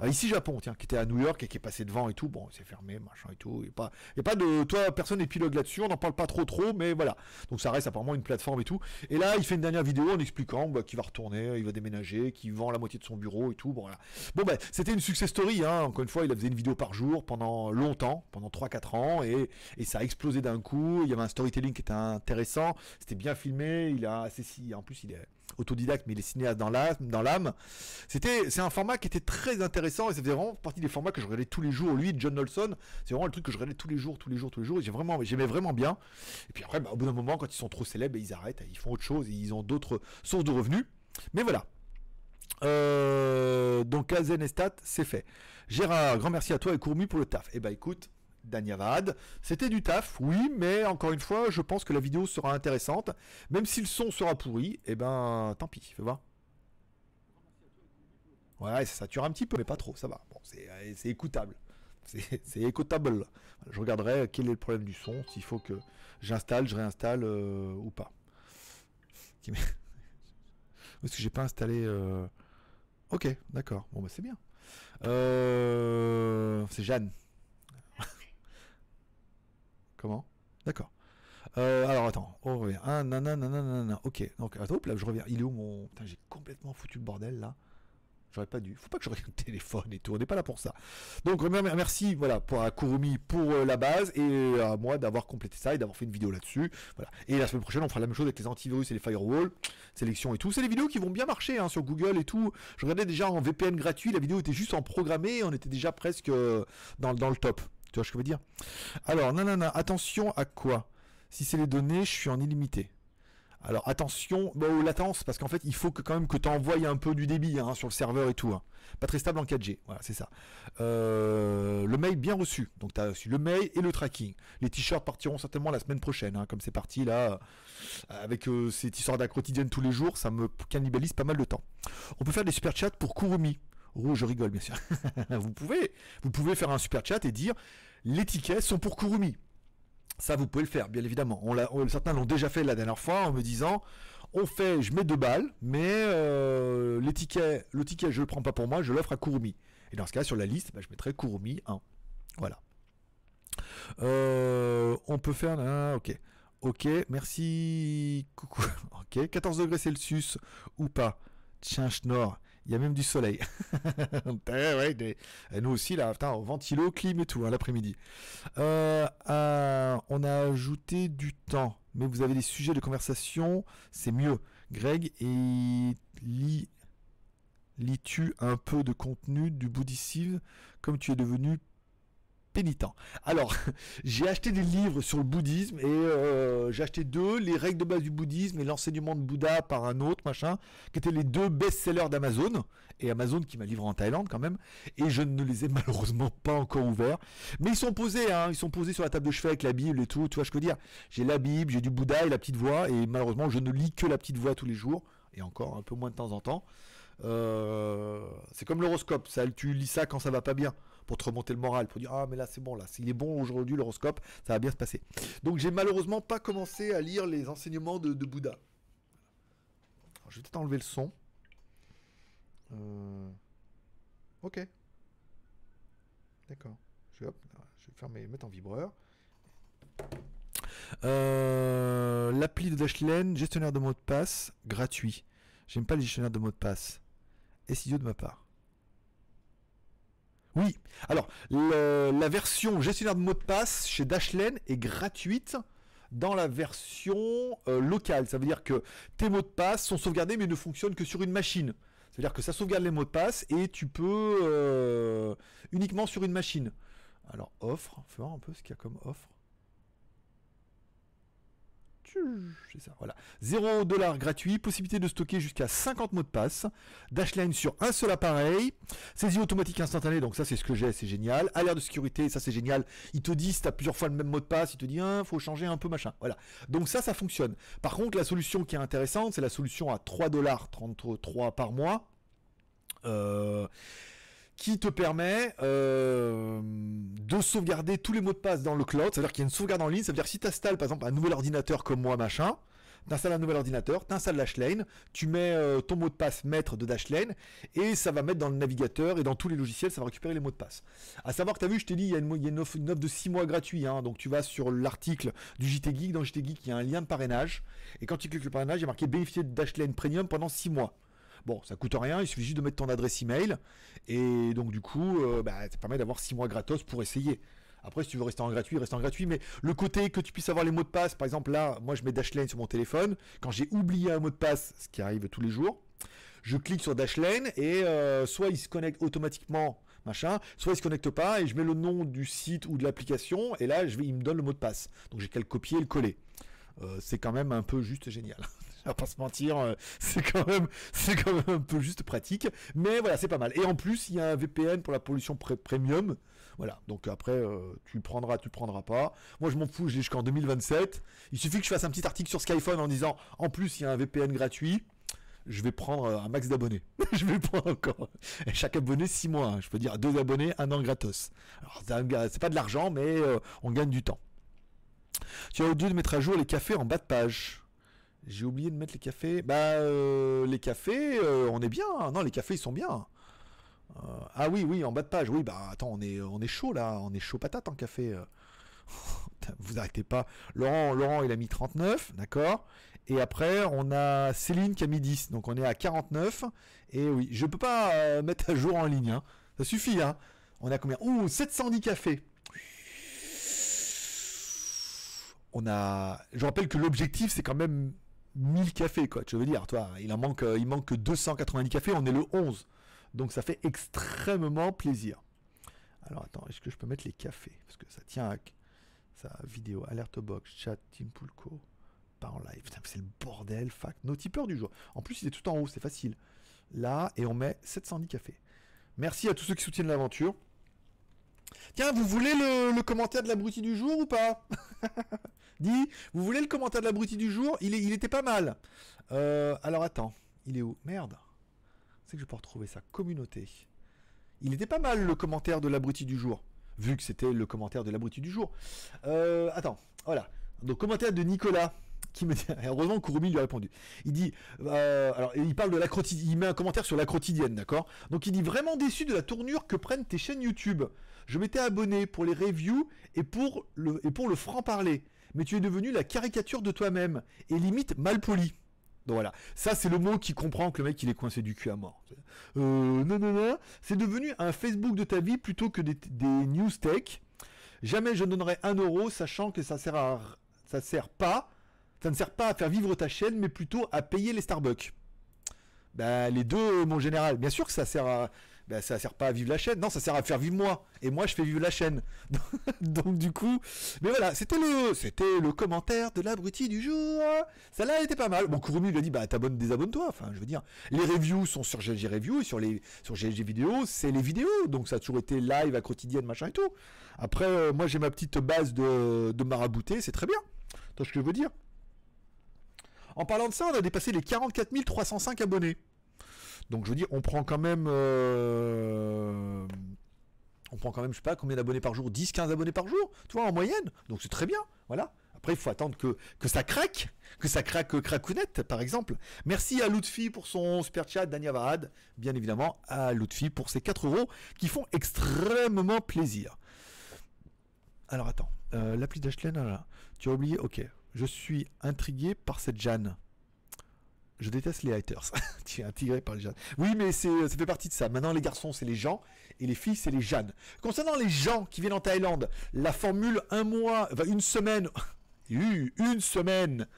Ah, ici Japon, tiens, qui était à New York et qui est passé devant et tout. Bon, c'est fermé, machin et tout. Il n'y a, pas, pas de. Toi, personne épilogue là-dessus, on n'en parle pas trop, trop, mais voilà. Donc ça reste apparemment une plateforme et tout. Et là, il fait une dernière vidéo en expliquant bah, qu'il va retourner, il va déménager, qu'il vend la moitié de son bureau et tout. Bon, voilà. Bon, bah, c'était une success story, hein. Encore une fois, il a fait une vidéo par jour pendant longtemps, pendant 3-4 ans, et, et, ça a explosé d'un coup. Il y avait un storytelling qui était intéressant, c'était bien filmé. Il a assez si. En plus, il est autodidacte, mais il est cinéaste dans l'âme. C'était, c'est un format qui était très intéressant et faisait vraiment partie des formats que je regardais tous les jours. Lui, John Nelson, c'est vraiment le truc que je regardais tous les jours, tous les jours, tous les jours. J'ai vraiment, j'aimais vraiment bien. Et puis après, bah, au bout d'un moment, quand ils sont trop célèbres, ils arrêtent, ils font autre chose, ils ont d'autres sources de revenus. Mais voilà. Euh, donc Azen Estat, c'est fait. Gérard, grand merci à toi et Courmu pour le taf. Et eh bah écoute, d'Anyavad. C'était du taf, oui, mais encore une fois, je pense que la vidéo sera intéressante. Même si le son sera pourri, eh ben tant pis, fais voir. Ouais, ça sature un petit peu, mais pas trop, ça va. Bon, c'est écoutable. C'est écoutable. Je regarderai quel est le problème du son, s'il faut que j'installe, je réinstalle euh, ou pas. Est-ce que j'ai pas installé... Euh, ok, d'accord. Bon, bah c'est bien. Euh, c'est Jeanne. Comment? D'accord. Euh, alors attends, on revient. Ah, nanana, ok. Donc attends, hop, là je reviens. Il est où mon. J'ai complètement foutu le bordel là. J'aurais pas dû. Faut pas que je regarde le téléphone et tout. On n'est pas là pour ça. Donc merci voilà pour à Kurumi pour euh, la base et à moi d'avoir complété ça et d'avoir fait une vidéo là-dessus. Voilà. Et la semaine prochaine on fera la même chose avec les antivirus et les firewalls, sélection et tout. C'est des vidéos qui vont bien marcher hein, sur Google et tout. Je regardais déjà en VPN gratuit. La vidéo était juste en programmé. On était déjà presque euh, dans le top. Tu vois ce que je veux dire? Alors nanana. Attention à quoi? Si c'est les données, je suis en illimité. Alors attention aux latences, parce qu'en fait il faut que quand même que tu envoies un peu du débit hein, sur le serveur et tout. Hein. Pas très stable en 4G, voilà c'est ça. Euh, le mail bien reçu, donc tu as reçu le mail et le tracking. Les t-shirts partiront certainement la semaine prochaine, hein, comme c'est parti là, avec euh, ces histoires quotidienne tous les jours, ça me cannibalise pas mal de temps. On peut faire des super chats pour Kurumi. Rouge, je rigole bien sûr. vous, pouvez, vous pouvez faire un super chat et dire les tickets sont pour Kurumi. Ça, vous pouvez le faire, bien évidemment. On certains l'ont déjà fait la dernière fois en me disant on fait, je mets deux balles, mais euh, le ticket, je le prends pas pour moi, je l'offre à Kurumi. Et dans ce cas, sur la liste, bah, je mettrai Kurumi 1. Voilà. Euh, on peut faire. Ah, ok. Ok, merci. Coucou. Ok, 14 degrés Celsius ou pas? Tiens, Nord. Il y a même du soleil. Et nous aussi, là, putain, ventilo, clim et tout, hein, l'après-midi. Euh, euh, on a ajouté du temps, mais vous avez des sujets de conversation, c'est mieux. Greg, et lis, lis-tu un peu de contenu du bouddhisme comme tu es devenu pénitent. Alors, j'ai acheté des livres sur le bouddhisme et euh, j'ai acheté deux, les règles de base du bouddhisme et l'enseignement de Bouddha par un autre, machin, qui étaient les deux best-sellers d'Amazon. Et Amazon qui m'a livré en Thaïlande quand même. Et je ne les ai malheureusement pas encore ouverts. Mais ils sont posés, hein, ils sont posés sur la table de chevet avec la Bible et tout. Tu vois, je peux dire, j'ai la Bible, j'ai du Bouddha et la petite voix. Et malheureusement, je ne lis que la petite voix tous les jours. Et encore un peu moins de temps en temps. Euh, c'est comme l'horoscope, tu lis ça quand ça va pas bien pour te remonter le moral, pour dire ah mais là c'est bon là, s'il est bon aujourd'hui l'horoscope, ça va bien se passer. Donc j'ai malheureusement pas commencé à lire les enseignements de, Bouddha. je vais peut-être enlever le son. Euh, ok. D'accord. Je vais, fermer, mettre en vibreur. Euh, l'appli de Dashlane, gestionnaire de mots de passe, gratuit. J'aime pas les gestionnaires de mots de passe. Est-ce idiot de ma part? Oui. Alors, la version gestionnaire de mots de passe chez Dashlane est gratuite dans la version euh, locale. Ça veut dire que tes mots de passe sont sauvegardés mais ne fonctionnent que sur une machine. C'est-à-dire que ça sauvegarde les mots de passe et tu peux euh, uniquement sur une machine. Alors, offre, on voir un peu ce qu'il y a comme offre c'est ça, voilà. 0 gratuit, possibilité de stocker jusqu'à 50 mots de passe, Dashlane sur un seul appareil, saisie automatique instantanée, donc ça c'est ce que j'ai, c'est génial. Alerte de sécurité, ça c'est génial. Il te dit si tu as plusieurs fois le même mot de passe, il te dit hein, faut changer un peu machin. Voilà. Donc ça ça fonctionne. Par contre, la solution qui est intéressante, c'est la solution à 3,33$ par mois. Euh, qui te permet euh, de sauvegarder tous les mots de passe dans le cloud, c'est-à-dire qu'il y a une sauvegarde en ligne, ça veut dire que si tu installes par exemple un nouvel ordinateur comme moi, machin, tu installes un nouvel ordinateur, tu installes Dashlane, tu mets euh, ton mot de passe maître de Dashlane, et ça va mettre dans le navigateur et dans tous les logiciels, ça va récupérer les mots de passe. À savoir que tu as vu, je t'ai dit, il y a une, offre, de 6 mois gratuit, hein, donc tu vas sur l'article du JT Geek, dans JT il y a un lien de parrainage, et quand tu cliques le parrainage, il y a marqué bénéficier de Dashlane Premium pendant 6 mois. Bon, ça coûte rien, il suffit juste de mettre ton adresse email. Et donc, du coup, euh, bah, ça permet d'avoir 6 mois gratos pour essayer. Après, si tu veux rester en gratuit, reste en gratuit. Mais le côté que tu puisses avoir les mots de passe, par exemple, là, moi, je mets Dashlane sur mon téléphone. Quand j'ai oublié un mot de passe, ce qui arrive tous les jours, je clique sur Dashlane et euh, soit il se connecte automatiquement, machin, soit il se connecte pas et je mets le nom du site ou de l'application et là, il me donne le mot de passe. Donc, j'ai qu'à le copier et le coller. Euh, c'est quand même un peu juste génial. On va pas se mentir, euh, c'est quand même, c'est quand même un peu juste pratique. Mais voilà, c'est pas mal. Et en plus, il y a un VPN pour la pollution premium. Voilà. Donc après, euh, tu prendras, tu prendras pas. Moi, je m'en fous. J'ai jusqu'en 2027. Il suffit que je fasse un petit article sur Skyphone en disant, en plus, il y a un VPN gratuit je vais prendre un max d'abonnés. je vais prendre encore. Et chaque abonné, 6 mois. Hein. Je peux dire deux abonnés, un an gratos. Alors, c'est pas de l'argent, mais euh, on gagne du temps. Tu as oublié de mettre à jour les cafés en bas de page. J'ai oublié de mettre les cafés. Bah, euh, les cafés, euh, on est bien. Non, les cafés, ils sont bien. ah oui, oui, en bas de page. Oui, bah attends, on est, on est chaud là. On est chaud patate en café. Vous arrêtez pas. Laurent, Laurent, il a mis 39, d'accord et après, on a Céline qui a mis 10. Donc on est à 49. Et oui, je peux pas euh, mettre à jour en ligne. Hein. Ça suffit. Hein. On a combien? Ouh, 710 cafés. On a. Je rappelle que l'objectif, c'est quand même 1000 cafés, quoi. Tu veux dire, toi, il en manque, il manque que 290 cafés. On est le 11. Donc ça fait extrêmement plaisir. Alors attends, est-ce que je peux mettre les cafés? Parce que ça tient à sa vidéo, alerte box, chat, Team Pulco en live. c'est le bordel, fact. Nos tipeurs du jour. En plus, il est tout en haut, c'est facile. Là, et on met 710 cafés. Merci à tous ceux qui soutiennent l'aventure. Tiens, vous voulez le, commentaire de l'abruti du jour ou pas Dis, vous voulez le commentaire de l'abruti du jour? Il, il était pas mal. Euh, alors attends, il est où? Merde. C'est que je peux retrouver sa communauté. Il était pas mal le commentaire de l'abruti du jour. Vu que c'était le commentaire de l'abruti du jour. Euh, attends, voilà. Donc commentaire de Nicolas qui me dit, heureusement Kurumi lui a répondu. Il dit, euh, alors il parle de la il met un commentaire sur la quotidienne, d'accord? Donc il dit vraiment déçu de la tournure que prennent tes chaînes YouTube. Je m'étais abonné pour les reviews et pour le et pour le franc parler, mais tu es devenu la caricature de toi-même et limite mal poli. Donc voilà, ça c'est le mot qui comprend que le mec il est coincé du cul à mort. Euh, non non non, c'est devenu un Facebook de ta vie plutôt que des, des news tech. Jamais je ne donnerai un euro, sachant que ça sert à, ça sert pas ça ne sert pas à faire vivre ta chaîne, mais plutôt à payer les Starbucks. Ben, les deux, mon général. Bien sûr que ça sert à. Ben, ça sert pas à vivre la chaîne. Non, ça sert à faire vivre moi. Et moi, je fais vivre la chaîne. Donc, du coup. Mais voilà, c'était le, c'était le commentaire de l'abruti du jour. Ça là était pas mal. Bon, Kurumi lui a dit, bah, t'abonnes, désabonne-toi. Enfin, je veux dire, les reviews sont sur GLG Review sur les, GLG Vidéo, c'est les vidéos. Donc, ça a toujours été live à quotidienne, machin et tout. Après, euh, moi, j'ai ma petite base de, de marabouté. C'est très bien. Tu ce que je veux dire. En parlant de ça, on a dépassé les 44 305 abonnés. Donc je veux dire, on prend quand même... Euh, on prend quand même, je sais pas, combien d'abonnés par jour? 10, 15 abonnés par jour, tu vois, en moyenne. Donc c'est très bien, voilà. Après, il faut attendre que, ça craque, que ça craque cracounette, par exemple. Merci à Lutfi pour son super chat, Dania Varad. Bien évidemment, à Lutfi pour ses 4 euros qui font extrêmement plaisir. Alors attends, euh, l'appli d'Ashlen, tu as oublié, ok. Je suis intrigué par cette Jeanne. Je déteste les haters. tu es intégré par les Jeanne. Oui, mais c'est, ça fait partie de ça. Maintenant, les garçons, c'est les gens. Et les filles, c'est les Jeanne. Concernant les gens qui viennent en Thaïlande, la formule un mois, une semaine, une semaine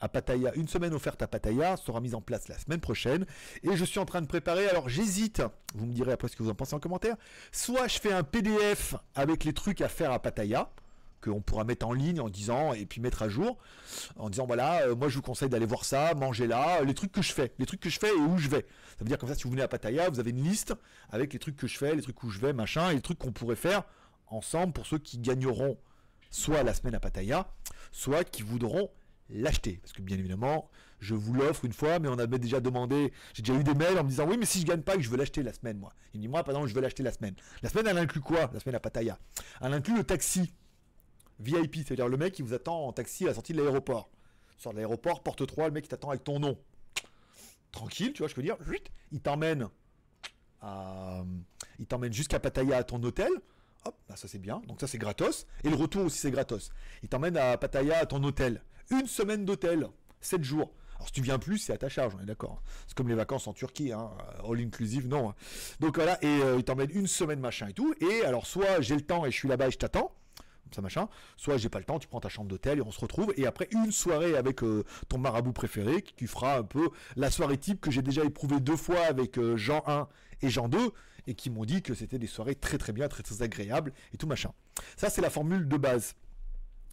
à Pattaya, une semaine offerte à Pattaya sera mise en place la semaine prochaine. Et je suis en train de préparer, alors j'hésite, vous me direz après ce que vous en pensez en commentaire, soit je fais un PDF avec les trucs à faire à Pattaya, qu'on pourra mettre en ligne en disant et puis mettre à jour en disant voilà euh, moi je vous conseille d'aller voir ça manger là les trucs que je fais les trucs que je fais et où je vais. Ça veut dire comme ça si vous venez à Pattaya vous avez une liste avec les trucs que je fais les trucs où je vais machin et les trucs qu'on pourrait faire ensemble pour ceux qui gagneront soit la semaine à Pattaya soit qui voudront l'acheter. Parce que bien évidemment je vous l'offre une fois mais on avait déjà demandé j'ai déjà eu des mails en me disant oui mais si je gagne pas je veux l'acheter la semaine moi. Il me dit moi par exemple je veux l'acheter la semaine. La semaine elle inclut quoi la semaine à Pattaya? Elle inclut le taxi VIP, c'est-à-dire le mec qui vous attend en taxi à la sortie de l'aéroport. De l'aéroport, porte 3, le mec qui t'attend avec ton nom. Tranquille, tu vois, je peux dire, il t'emmène il t'emmène jusqu'à Pattaya à ton hôtel. Hop, bah, ça c'est bien. Donc ça c'est gratos. Et le retour aussi c'est gratos. Il t'emmène à Pattaya à ton hôtel. Une semaine d'hôtel, 7 jours. Alors si tu viens plus, c'est à ta charge, on est d'accord. C'est comme les vacances en Turquie, hein. all inclusive, non. Hein. Donc voilà, et euh, il t'emmène une semaine machin et tout. Et alors soit j'ai le temps et je suis là-bas et je t'attends, ça machin. Soit j'ai pas le temps, tu prends ta chambre d'hôtel et on se retrouve. Et après une soirée avec euh, ton marabout préféré qui fera un peu la soirée type que j'ai déjà éprouvé deux fois avec euh, Jean 1 et Jean 2 et qui m'ont dit que c'était des soirées très très bien, très très agréables et tout machin. Ça c'est la formule de base.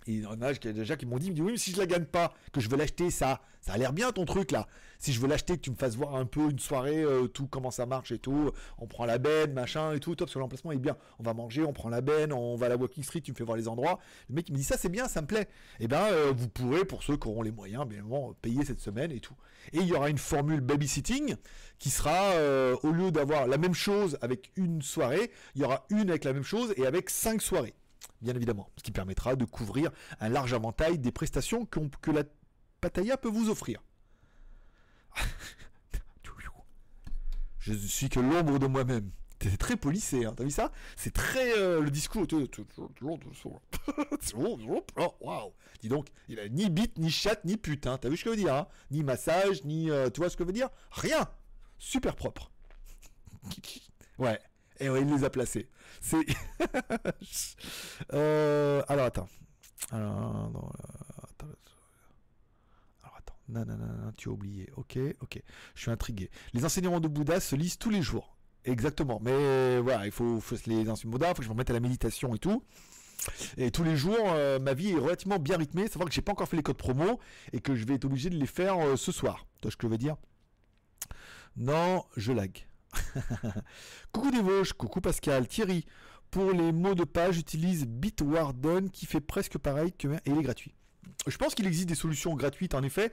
Il y en a déjà qui m'ont dit, oui, mais si je la gagne pas, que je veux l'acheter, ça, ça a l'air bien ton truc là. Si je veux l'acheter, que tu me fasses voir un peu une soirée, euh, tout comment ça marche et tout, on prend la benne, machin et tout, top, que l'emplacement est bien. On va manger, on prend la benne, on va à la Walking Street, tu me fais voir les endroits. Le mec il me dit ça c'est bien, ça me plaît. Et eh ben euh, vous pourrez, pour ceux qui auront les moyens, bien évidemment, payer cette semaine et tout. Et il y aura une formule babysitting qui sera, euh, au lieu d'avoir la même chose avec une soirée, il y aura une avec la même chose et avec cinq soirées bien évidemment, ce qui permettra de couvrir un large éventail des prestations que la Pattaya peut vous offrir. Je suis que l'ombre de moi-même. C'est très policé, hein. t'as vu ça? C'est très euh, le discours. Waouh Dis donc, il a ni bite, ni chatte, ni pute. Hein. T'as vu ce que je veux dire hein? Ni massage, ni. Euh, tu vois ce que je veux dire? Rien Super propre. ouais. Et ouais, il les a placés. Euh, alors attends. Alors, non, attends. Alors attends. Non, non, tu as oublié. Ok, ok. Je suis intrigué. Les enseignements de Bouddha se lisent tous les jours. Exactement. Mais voilà, il faut, les enseignements de Bouddha, il faut que je me remette à la méditation et tout. Et tous les jours, euh, ma vie est relativement bien rythmée. Savoir que j'ai pas encore fait les codes promo et que je vais être obligé de les faire euh, ce soir. Tu vois ce que je veux dire? Non, je lag. coucou des Vosges, coucou Pascal, Thierry. Pour les mots de page, j'utilise Bitwarden qui fait presque pareil et il est gratuit. Je pense qu'il existe des solutions gratuites en effet.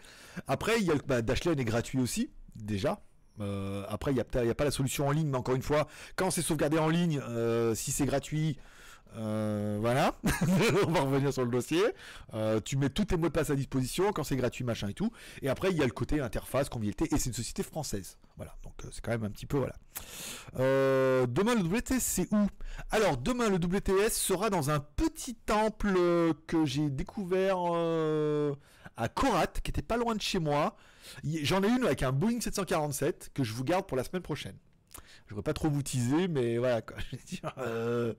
Après, il y bah, Dashlane est gratuit aussi déjà. Euh, après, il n'y a, a, pas la solution en ligne, mais encore une fois, quand c'est sauvegardé en ligne, euh, si c'est gratuit, euh, voilà, on va revenir sur le dossier. Euh, tu mets tous tes mots de passe à disposition quand c'est gratuit, machin et tout. Et après, il y a le côté interface, convivialité, et c'est une société française. Voilà, donc euh, c'est quand même un petit peu voilà. demain le WTS, c'est où? Alors demain le WTS sera dans un petit temple que j'ai découvert à Korat, qui était pas loin de chez moi. J'en ai une avec un Boeing 747 que je vous garde pour la semaine prochaine je voudrais pas trop vous teaser, mais voilà, quoi. Je veux dire, euh,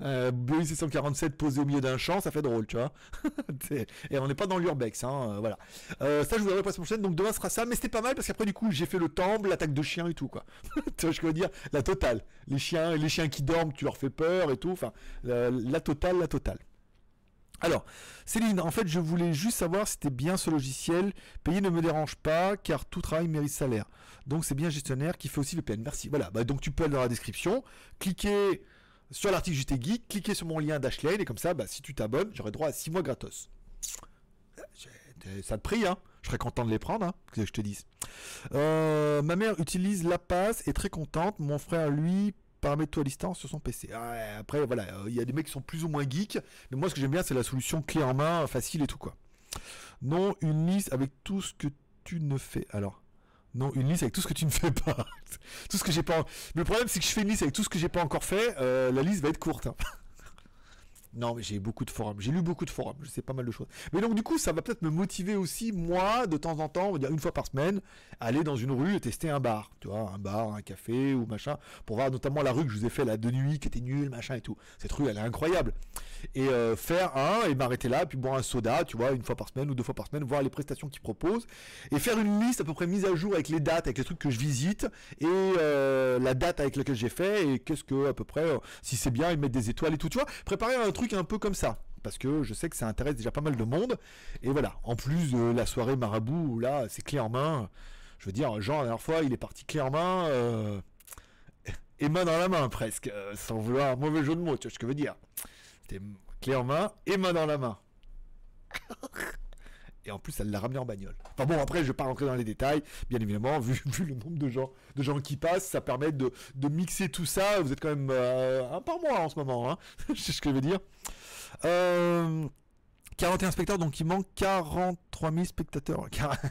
euh, 647 posé au milieu d'un champ, ça fait drôle, tu vois. et on n'est pas dans l'urbex, hein, euh, voilà. Euh, ça, je vous la prochaine, donc demain sera ça, mais c'était pas mal parce qu'après, du coup, j'ai fait le temple, l'attaque de chiens et tout, quoi. tu vois je veux dire? La totale. Les chiens, les chiens qui dorment, tu leur fais peur et tout, enfin, la totale, la totale. Alors, Céline, en fait, je voulais juste savoir si c'était bien ce logiciel. Payer ne me dérange pas, car tout travail mérite salaire. Donc, c'est bien gestionnaire qui fait aussi le PN. Merci. Voilà, bah, donc tu peux aller dans la description, cliquer sur l'article JT Geek, cliquer sur mon lien Dashlane, et comme ça, bah, si tu t'abonnes, j'aurai droit à 6 mois gratos. Ça te prie, hein je serais content de les prendre, hein, que je te dise. Euh, ma mère utilise la passe, est très contente. Mon frère, lui, paramètre-toi à distance sur son PC. Ah après, voilà, euh, il y a des mecs qui sont plus ou moins geeks, mais moi, ce que j'aime bien, c'est la solution clé en main, facile et tout, quoi. Non, une liste avec tout ce que tu ne fais. Alors, non, une liste avec tout ce que tu ne fais pas. tout ce que j'ai pas. Mais le problème, c'est que je fais une liste avec tout ce que j'ai pas encore fait. Euh, la liste va être courte. Hein. Non, mais j'ai beaucoup de forums. J'ai lu beaucoup de forums. Je sais pas mal de choses. Mais donc, du coup, ça va peut-être me motiver aussi, moi, de temps en temps, on va dire une fois par semaine, aller dans une rue et tester un bar. Tu vois, un bar, un café ou machin. Pour voir notamment la rue que je vous ai fait là de nuit, qui était nulle, machin et tout. Cette rue, elle est incroyable. Et euh, faire un et m'arrêter là, puis boire un soda, tu vois, une fois par semaine ou deux fois par semaine, voir les prestations qu'ils proposent. Et faire une liste à peu près mise à jour avec les dates, avec les trucs que je visite et euh, la date avec laquelle j'ai fait et qu'est-ce que, à peu près, euh, si c'est bien, ils mettent des étoiles et tout. Tu vois, préparer un truc un peu comme ça. Parce que je sais que ça intéresse déjà pas mal de monde. Et voilà, en plus de la soirée marabout, là, c'est clé en main. Je veux dire, Jean, la dernière fois, il est parti clé en main. Euh, et main dans la main, presque. Euh, sans vouloir un mauvais jeu de mots, tu vois ce que je veux dire. C'était clé en main et main dans la main. Et en plus elle l'a ramené en bagnole. Enfin bon, après je vais pas rentrer dans les détails, bien évidemment, vu, le nombre de gens, de gens qui passent, ça permet de, mixer tout ça. Vous êtes quand même euh, un par mois en ce moment, hein c'est ce que je veux dire. 41 euh, spectateurs, donc il manque 43 000 spectateurs.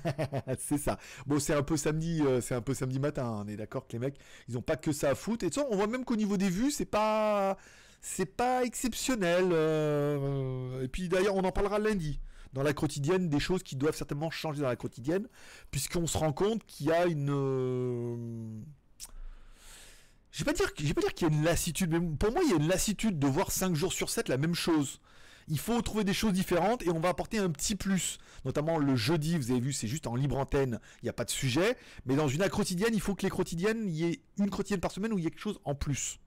c'est ça. Bon, c'est un peu samedi, euh, c'est un peu samedi matin. On est d'accord que les mecs, ils ont pas que ça à foutre. Et ça, on voit même qu'au niveau des vues, c'est pas, c'est pas exceptionnel. et puis d'ailleurs, on en parlera lundi dans la quotidienne des choses qui doivent certainement changer dans la quotidienne, puisqu'on se rend compte qu'il y a une. Euh, je je vais pas dire qu'il y a une lassitude, mais pour moi il y a une lassitude de voir 5 jours sur 7 la même chose. Il faut trouver des choses différentes et on va apporter un petit plus. Notamment le jeudi, vous avez vu, c'est juste en libre antenne, il n'y a pas de sujet. Mais dans une quotidienne, il faut que les quotidiennes, il y ait une quotidienne par semaine où il y ait quelque chose en plus.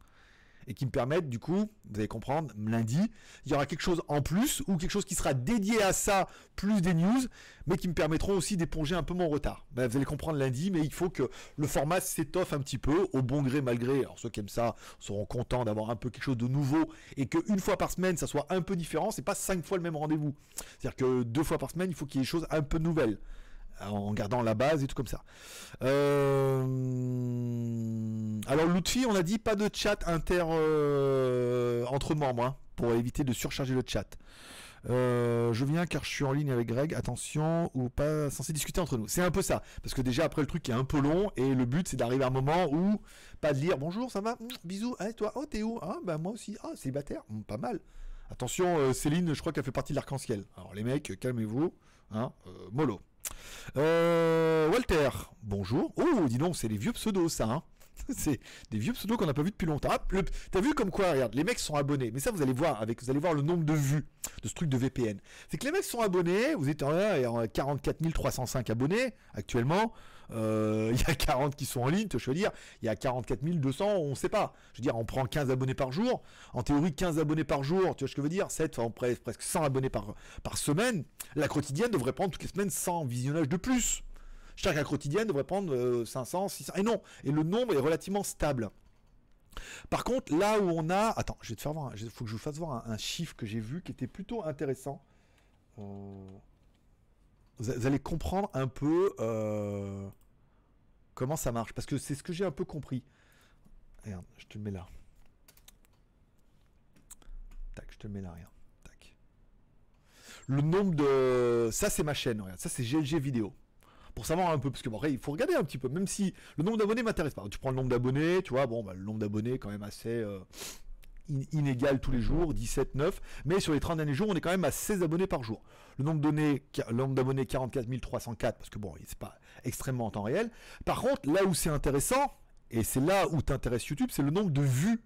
Et qui me permettent du coup, vous allez comprendre, lundi, il y aura quelque chose en plus ou quelque chose qui sera dédié à ça, plus des news, mais qui me permettront aussi d'éponger un peu mon retard. Ben, vous allez comprendre lundi, mais il faut que le format s'étoffe un petit peu, au bon gré malgré. Alors ceux qui aiment ça seront contents d'avoir un peu quelque chose de nouveau et qu'une fois par semaine ça soit un peu différent, c'est pas cinq fois le même rendez-vous. C'est-à-dire que deux fois par semaine, il faut qu'il y ait des choses un peu nouvelles en gardant la base et tout comme ça. Euh, alors l'outil, on a dit pas de chat inter euh, entre membres hein, pour éviter de surcharger le chat. Euh, je viens car je suis en ligne avec Greg, attention, ou pas censé discuter entre nous. C'est un peu ça, parce que déjà après le truc est un peu long, et le but c'est d'arriver à un moment où, pas de lire bonjour, ça va, mmh, bisous, et toi, oh t'es où? Ah bah moi aussi, ah célibataire, mmh, pas mal. Attention, Céline, je crois qu'elle fait partie de l'arc-en-ciel. Alors les mecs, calmez-vous, hein, mollo. Euh, Walter, bonjour. Oh, dis donc, c'est les vieux pseudos, ça. Hein. c'est des vieux pseudos qu'on n'a pas vu depuis longtemps. Ah, T'as vu comme quoi, regarde, les mecs sont abonnés. Mais ça, vous allez voir avec, vous allez voir le nombre de vues de ce truc de VPN. C'est que les mecs sont abonnés. Vous êtes en 44 305 abonnés actuellement. Euh, il y a 40 qui sont en ligne, je veux dire, il y a 44 200, on ne sait pas. Je veux dire, on prend 15 abonnés par jour. En théorie, 15 abonnés par jour, tu vois ce que je veux dire? 7, enfin, presque 100 abonnés par, par semaine. La quotidienne devrait prendre toutes les semaines 100 visionnages de plus. Chaque quotidienne devrait prendre 500, euh, 600. Et non, et le nombre est relativement stable. Par contre, là où on a... Attends, je vais te faire voir... Il faut que je vous fasse voir un, chiffre que j'ai vu qui était plutôt intéressant. Euh, vous allez comprendre un peu euh, comment ça marche. Parce que c'est ce que j'ai un peu compris. Regarde, je te le mets là. Tac, je te le mets là, regarde. Tac. Le nombre de... Ça, c'est ma chaîne, regarde. Ça, c'est GLG vidéo. Pour savoir un peu, parce que bon, il faut regarder un petit peu, même si le nombre d'abonnés m'intéresse pas. Tu prends le nombre d'abonnés, tu vois, bon, bah, le nombre d'abonnés quand même assez... Euh, inégal tous les jours, 17, 9, mais sur les 30 derniers jours, on est quand même à 16 abonnés par jour. Le nombre d'abonnés, 44 304, parce que bon, c'est pas extrêmement en temps réel. Par contre, là où c'est intéressant, et c'est là où t'intéresse YouTube, c'est le nombre de vues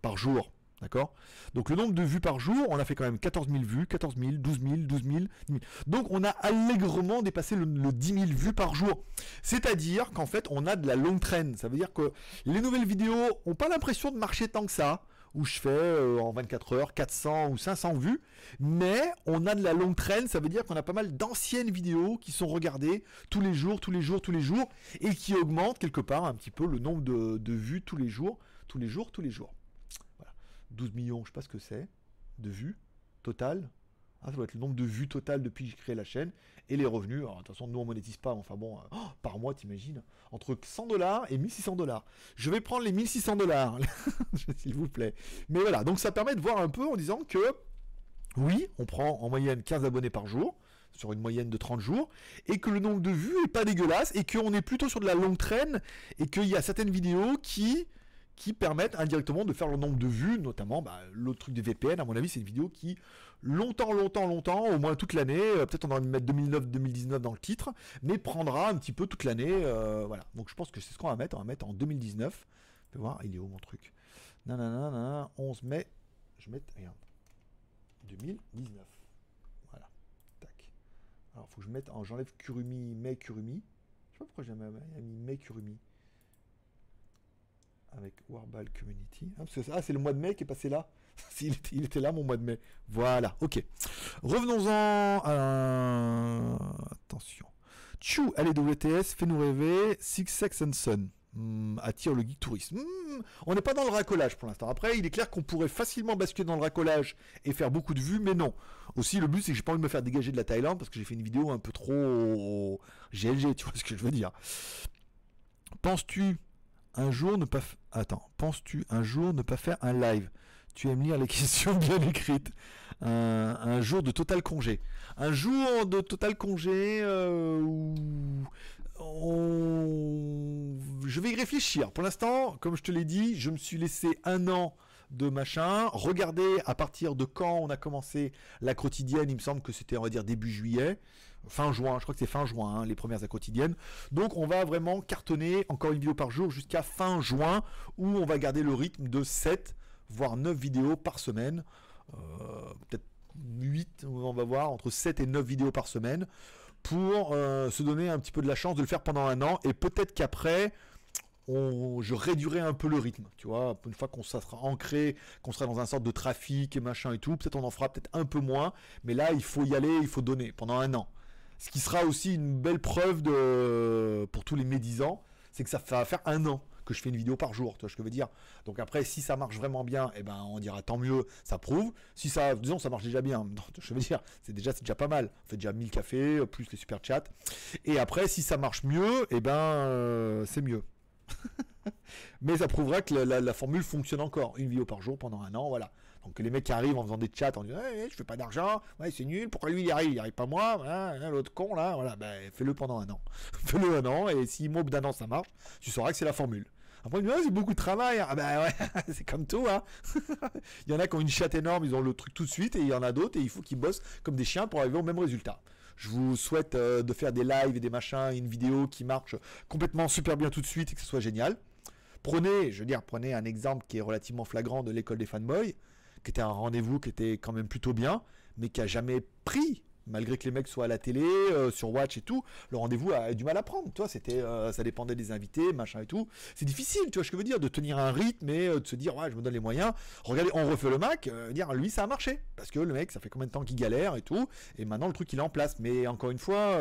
par jour. D'accord? Donc le nombre de vues par jour, on a fait quand même 14 000 vues, 14 000, 12 000, 12 000, Donc on a allègrement dépassé le, 10 000 vues par jour. C'est-à-dire qu'en fait, on a de la longue traîne. Ça veut dire que les nouvelles vidéos n'ont pas l'impression de marcher tant que ça où je fais euh, en 24 heures 400 ou 500 vues, mais on a de la longue traîne, ça veut dire qu'on a pas mal d'anciennes vidéos qui sont regardées tous les jours, tous les jours, tous les jours, et qui augmentent quelque part un petit peu le nombre de, vues tous les jours, tous les jours, tous les jours. Voilà. 12 millions, je sais pas ce que c'est, de vues total. Ah, ça doit être le nombre de vues total depuis que j'ai créé la chaîne et les revenus. Alors, de toute façon, nous on monétise pas, enfin bon, euh, oh, par mois, t'imagines, entre 100 dollars et 1600 dollars. Je vais prendre les 1600 dollars, s'il vous plaît. Mais voilà, donc ça permet de voir un peu en disant que oui, on prend en moyenne 15 abonnés par jour sur une moyenne de 30 jours, et que le nombre de vues est pas dégueulasse, et qu'on est plutôt sur de la longue traîne, et qu'il y a certaines vidéos qui qui permettent indirectement de faire le nombre de vues, notamment bah, l'autre truc des VPN, à mon avis, c'est une vidéo qui, longtemps, longtemps, longtemps, au moins toute l'année, euh, peut-être on va mettre 2009-2019 dans le titre, mais prendra un petit peu toute l'année, euh, voilà. Donc je pense que c'est ce qu'on va mettre, on va mettre en 2019. Je vais voir, il est où mon truc? Nanana, 11 mai, je mettre, regarde, 2019. Voilà, tac. Alors, faut que je mette, j'enlève Kurumi, mai Kurumi. Je sais pas pourquoi j'ai mis mai Kurumi avec Warball Community. Ah, ah, c'est le mois de mai qui est passé là. il, était, là, mon mois de mai. Voilà, ok. Revenons-en à... Attention. Chou, WTS, fais-nous rêver. Six Sex and Sun. Hmm, attire le geek tourisme. Hmm, on n'est pas dans le racolage pour l'instant. Après, il est clair qu'on pourrait facilement basculer dans le racolage et faire beaucoup de vues, mais non. Aussi, le but, c'est que j'ai pas envie de me faire dégager de la Thaïlande parce que j'ai fait une vidéo un peu trop GLG, tu vois ce que je veux dire. Penses-tu un jour ne pas... Attends, penses-tu un jour ne pas faire un live? Tu aimes lire les questions bien écrites. Un, jour de total congé. Un jour de total congé euh, où je vais y réfléchir. Pour l'instant, comme je te l'ai dit, je me suis laissé un an de machin. Regardez à partir de quand on a commencé la quotidienne. Il me semble que c'était, on va dire, début juillet fin juin, je crois que c'est fin juin, hein, les premières à quotidiennes. Donc on va vraiment cartonner encore une vidéo par jour jusqu'à fin juin, où on va garder le rythme de 7, voire 9 vidéos par semaine. Euh, peut-être 8, on va voir, entre 7 et 9 vidéos par semaine, pour euh, se donner un petit peu de la chance de le faire pendant un an, et peut-être qu'après, je réduirai un peu le rythme, tu vois. Une fois qu'on sera ancré, qu'on sera dans un sorte de trafic et machin et tout, peut-être on en fera peut-être un peu moins. Mais là, il faut y aller, il faut donner pendant un an. Ce qui sera aussi une belle preuve pour tous les médisants, c'est que ça va faire un an que je fais une vidéo par jour, tu vois ce que je veux dire. Donc après, si ça marche vraiment bien, eh ben on dira tant mieux, ça prouve. Si ça, disons, ça marche déjà bien, je veux dire, c'est déjà, c'est pas mal. On fait déjà 1000 cafés, plus les super chats. Et après, si ça marche mieux, eh ben euh, c'est mieux. Mais ça prouvera que la, formule fonctionne encore. Une vidéo par jour pendant un an, voilà. Donc les mecs qui arrivent en faisant des chats en disant je fais pas d'argent, ouais, c'est nul, pourquoi lui il arrive, il arrive pas moi, l'autre con là, voilà, ben fais-le pendant un an. fais-le un an, et si au bout d'un an ça marche, tu sauras que c'est la formule. Après, il c'est beaucoup de travail. Ah ben ouais, c'est comme tout. Hein. il y en a qui ont une chatte énorme, ils ont le truc tout de suite, et il y en a d'autres, et il faut qu'ils bossent comme des chiens pour arriver au même résultat. Je vous souhaite euh, de faire des lives et des machins, une vidéo qui marche complètement super bien tout de suite et que ce soit génial. Prenez, je veux dire, prenez un exemple qui est relativement flagrant de l'école des fanboys, qui était un rendez-vous qui était quand même plutôt bien, mais qui a jamais pris malgré que les mecs soient à la télé, euh, sur Watch et tout, le rendez-vous a, du mal à prendre. Toi, c'était, euh, ça dépendait des invités, machin et tout. C'est difficile, tu vois ce que je veux dire, de tenir un rythme et de se dire, ouais, je me donne les moyens. Regardez, on refait le Mac, dire, lui, ça a marché. Parce que le mec, ça fait combien de temps qu'il galère et tout. Et maintenant, le truc, il est en place. Mais encore une fois,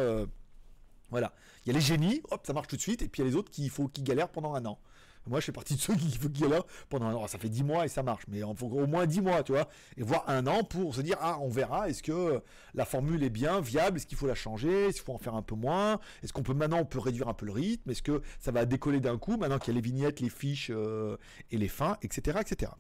voilà. Il y a les génies, hop, ça marche tout de suite. Et puis il y a les autres qui, faut, qui galèrent pendant un an. Moi, je fais partie de ceux qui qu'il y là pendant un an. Ça fait 10 mois et ça marche, mais au moins 10 mois, tu vois, et voir un an pour se dire ah, on verra. Est-ce que la formule est bien viable Est-ce qu'il faut la changer Est-ce qu'il faut en faire un peu moins Est-ce qu'on peut maintenant on peut réduire un peu le rythme Est-ce que ça va décoller d'un coup maintenant qu'il y a les vignettes, les fiches euh, et les fins, etc., etc.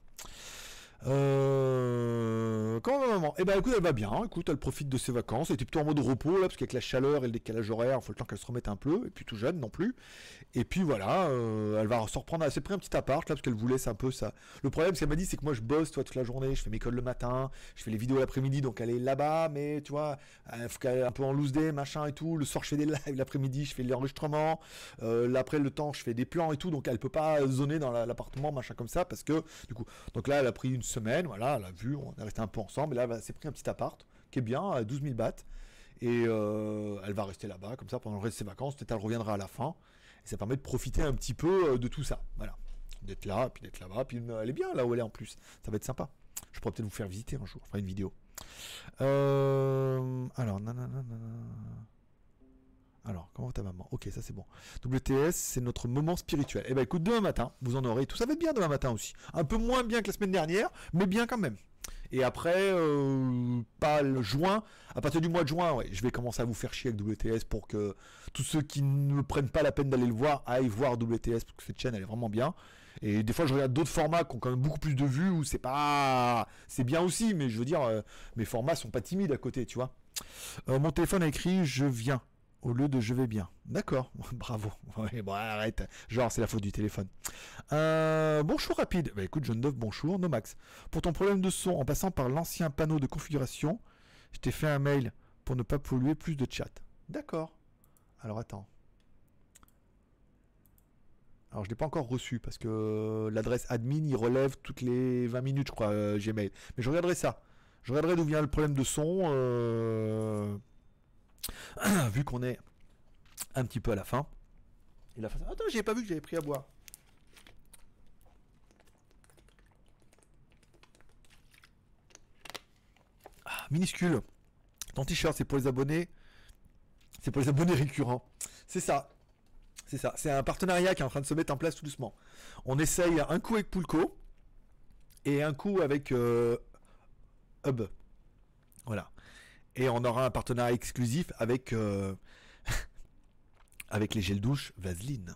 Euh... Comment va maman? Eh ben écoute, elle va bien. Écoute, elle profite de ses vacances. Elle était plutôt en mode repos là, parce qu'avec la chaleur et le décalage horaire, il faut le temps qu'elle se remette un peu. Et puis tout jeune non plus. Et puis voilà, euh, elle va se reprendre. Elle s'est pris un petit appart là, parce qu'elle vous laisse un peu ça. Le problème, ce qu'elle m'a dit, c'est que moi je bosse toi toute la journée. Je fais mes cols le matin, je fais les vidéos l'après-midi, donc elle est là-bas, mais tu vois, elle faut qu'elle un peu en loose day, machin et tout. Le soir, je fais des lives. L'après-midi, je fais l'enregistrement. Euh, après le temps, je fais des plans et tout. Donc elle peut pas zoner dans l'appartement, machin comme ça, parce que du coup, donc là, elle a pris une semaine, voilà, elle a vu, on est resté un peu ensemble, et là, elle s'est pris un petit appart, qui est bien, à 12 000 bahts, et euh, elle va rester là-bas, comme ça, pendant le reste de ses vacances, peut-être elle reviendra à la fin, et ça permet de profiter un petit peu euh, de tout ça, voilà, d'être là, puis d'être là-bas, puis elle est bien là où elle est en plus, ça va être sympa. Je pourrais peut-être vous faire visiter un jour, enfin une vidéo. Euh, alors, nanana. Alors, comment ta maman? Ok, ça c'est bon. WTS, c'est notre moment spirituel. Eh ben écoute, demain matin, vous en aurez tout. Ça va être bien demain matin aussi. Un peu moins bien que la semaine dernière, mais bien quand même. Et après, euh, pas le juin, à partir du mois de juin, je vais commencer à vous faire chier avec WTS pour que tous ceux qui ne prennent pas la peine d'aller le voir aillent voir WTS parce que cette chaîne elle est vraiment bien. Et des fois, je regarde d'autres formats qui ont quand même beaucoup plus de vues où c'est pas, c'est bien aussi, mais je veux dire, euh, mes formats sont pas timides à côté, tu vois. Euh, mon téléphone a écrit je viens au lieu de je vais bien. D'accord, bravo. bon, arrête. Genre, c'est la faute du téléphone. Euh, bonjour rapide. Bah écoute, John Dove, bonjour. Nomax. Pour ton problème de son, en passant par l'ancien panneau de configuration, je t'ai fait un mail pour ne pas polluer plus de chat. D'accord. Alors attends. Alors je l'ai pas encore reçu parce que l'adresse admin il relève toutes les 20 minutes je crois euh, Gmail. Mais je regarderai ça. Je regarderai d'où vient le problème de son. Euh... vu qu'on est un petit peu à la fin. Il a fait Attends, j'ai pas vu que j'avais pris à boire. Ah, minuscule. Ton t-shirt, c'est pour les abonnés. C'est pour les abonnés récurrents. C'est ça. C'est ça. C'est un partenariat qui est en train de se mettre en place tout doucement. On essaye un coup avec Pulco et un coup avec euh, Hub. Voilà. Et on aura un partenariat exclusif avec, euh, avec les gels douche Vaseline.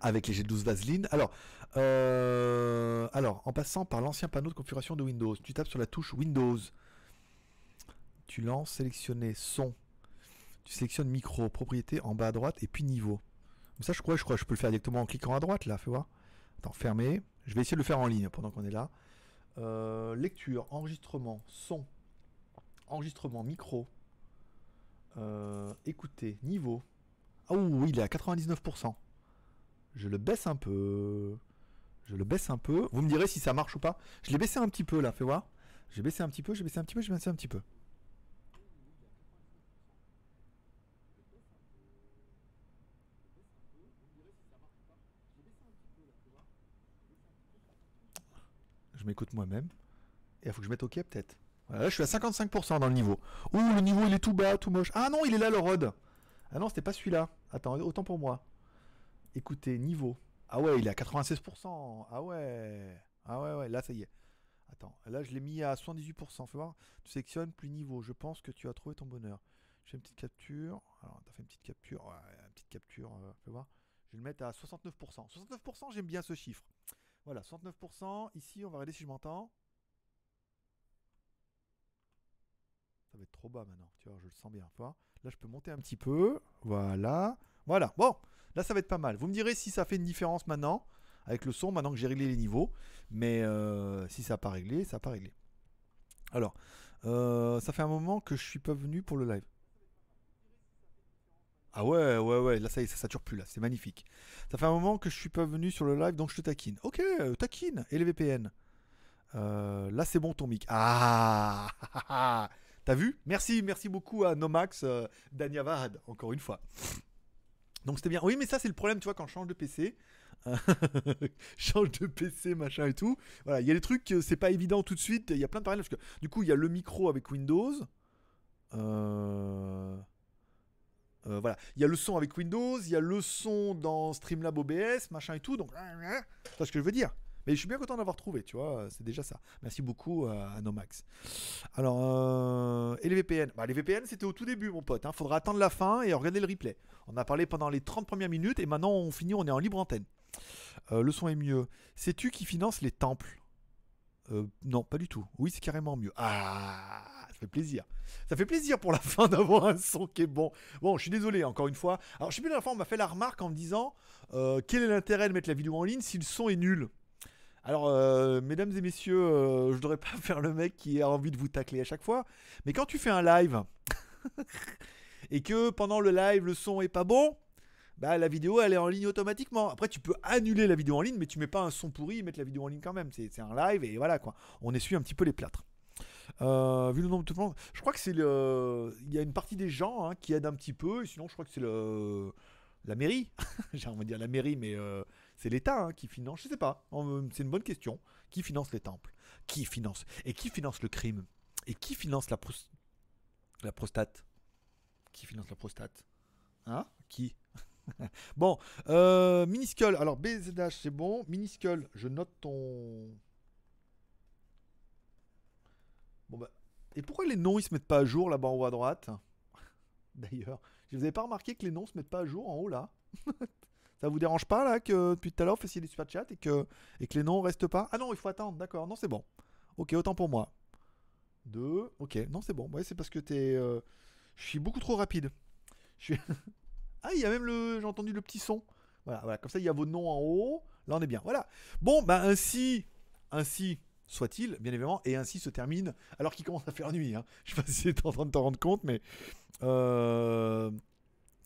Avec les gels douche Vaseline. Alors, euh, alors, en passant par l'ancien panneau de configuration de Windows, tu tapes sur la touche Windows. Tu lances sélectionner son. Tu sélectionnes micro, propriété en bas à droite et puis niveau. Ça, je crois, je crois, je peux le faire directement en cliquant à droite là, fais voir. Attends, fermer. Je vais essayer de le faire en ligne pendant qu'on est là. Euh, lecture, enregistrement, son, enregistrement, micro. Euh, écoutez, niveau. Ah oui, il est à 99%. Je le baisse un peu. Je le baisse un peu. Vous me direz si ça marche ou pas. Je l'ai baissé un petit peu là, fais voir. J'ai baissé un petit peu, j'ai baissé un petit peu, j'ai baissé un petit peu. Je m'écoute moi-même. Et il faut que je mette OK peut-être. Là, je suis à 55% dans le niveau. Ouh, le niveau il est tout bas, tout moche. Ah non, il est là le rod. Ah non, c'était pas celui-là. Attends, autant pour moi. Écoutez, niveau. Ah ouais, il est à 96%. Ah ouais. Ah ouais, ouais, là ça y est. Attends, là je l'ai mis à 78%. Fais voir. Tu sélectionnes plus niveau. Je pense que tu as trouvé ton bonheur. Je fais une petite capture. Alors, t'as fait une petite capture. Ouais, une petite capture. Euh, fais voir. Je vais le mettre à 69%. 69%, j'aime bien ce chiffre. Voilà, 69%. Ici, on va regarder si je m'entends. Ça va être trop bas maintenant. Tu vois, je le sens bien. Là, je peux monter un petit peu. Voilà. Voilà. Bon, là, ça va être pas mal. Vous me direz si ça fait une différence maintenant avec le son, maintenant que j'ai réglé les niveaux. Mais euh, si ça n'a pas réglé, ça n'a pas réglé. Alors, euh, ça fait un moment que je suis pas venu pour le live. Ah ouais, ouais, ouais, là ça y est, ça sature plus là, c'est magnifique. Ça fait un moment que je suis pas venu sur le live, donc je te taquine. Ok, euh, taquine, et les VPN. là c'est bon ton mic. Ah T'as vu? Merci, merci beaucoup à Nomax euh, Danyavad, encore une fois. Donc c'était bien. Oui, mais ça c'est le problème, tu vois, quand je change de PC. change de PC, machin et tout. Voilà, il y a des trucs, c'est pas évident tout de suite. Il y a plein de paramètres. Parce que, du coup, il y a le micro avec Windows. Euh, euh, voilà, il y a le son avec Windows, il y a le son dans Streamlab OBS, machin et tout. Donc, c'est ce que je veux dire? Mais je suis bien content d'avoir trouvé, tu vois, c'est déjà ça. Merci beaucoup à Nomax. Alors, euh, et les VPN bah, Les VPN, c'était au tout début, mon pote. Hein. faudra attendre la fin et regarder le replay. On a parlé pendant les 30 premières minutes et maintenant on finit, on est en libre antenne. Euh, le son est mieux. Sais-tu qui finance les temples? Euh, Non, pas du tout. Oui, c'est carrément mieux. Ah, ça fait plaisir. Ça fait plaisir pour la fin d'avoir un son qui est bon. Bon, je suis désolé, encore une fois. Alors, je sais plus, la fois, on m'a fait la remarque en me disant quel est l'intérêt de mettre la vidéo en ligne si le son est nul? Alors, euh, mesdames et messieurs, euh, je ne devrais pas faire le mec qui a envie de vous tacler à chaque fois. Mais quand tu fais un live et que pendant le live le son est pas bon, bah la vidéo elle est en ligne automatiquement. Après, tu peux annuler la vidéo en ligne, mais tu mets pas un son pourri et mettre la vidéo en ligne quand même. C'est un live et voilà quoi. On essuie un petit peu les plâtres. Euh, vu le nombre de monde, je crois que c'est le. Il y a une partie des gens hein, qui aident un petit peu, et sinon je crois que c'est le la mairie. J'ai envie de dire la mairie, mais c'est l'État hein, qui finance, je sais pas, c'est une bonne question. Qui finance les temples Qui finance Et qui finance le crime Et qui finance la, prostate? Qui finance la prostate? Hein? Qui? Bon, euh, Miniscule, alors BZH c'est bon. Miniscule, je note ton. Bon bah. Et pourquoi les noms ils se mettent pas à jour là-bas en haut à droite? D'ailleurs, vous avez pas remarqué que les noms se mettent pas à jour en haut là? Ça vous dérange pas là que depuis tout à l'heure, vous fassiez des super chats et que, et que les noms restent pas? Ah non, il faut attendre, d'accord, non c'est bon. Ok, autant pour moi. Deux, ok, non c'est bon. Ouais, c'est parce que t'es... Euh, je suis beaucoup trop rapide. Ah, il y a même le... J'ai entendu le petit son. Voilà, voilà, comme ça il y a vos noms en haut. Là on est bien, voilà. Bon, bah ainsi, ainsi soit-il, bien évidemment, et ainsi se termine, alors qu'il commence à faire nuit. Hein. Je sais pas si tu en train de t'en rendre compte, mais... Euh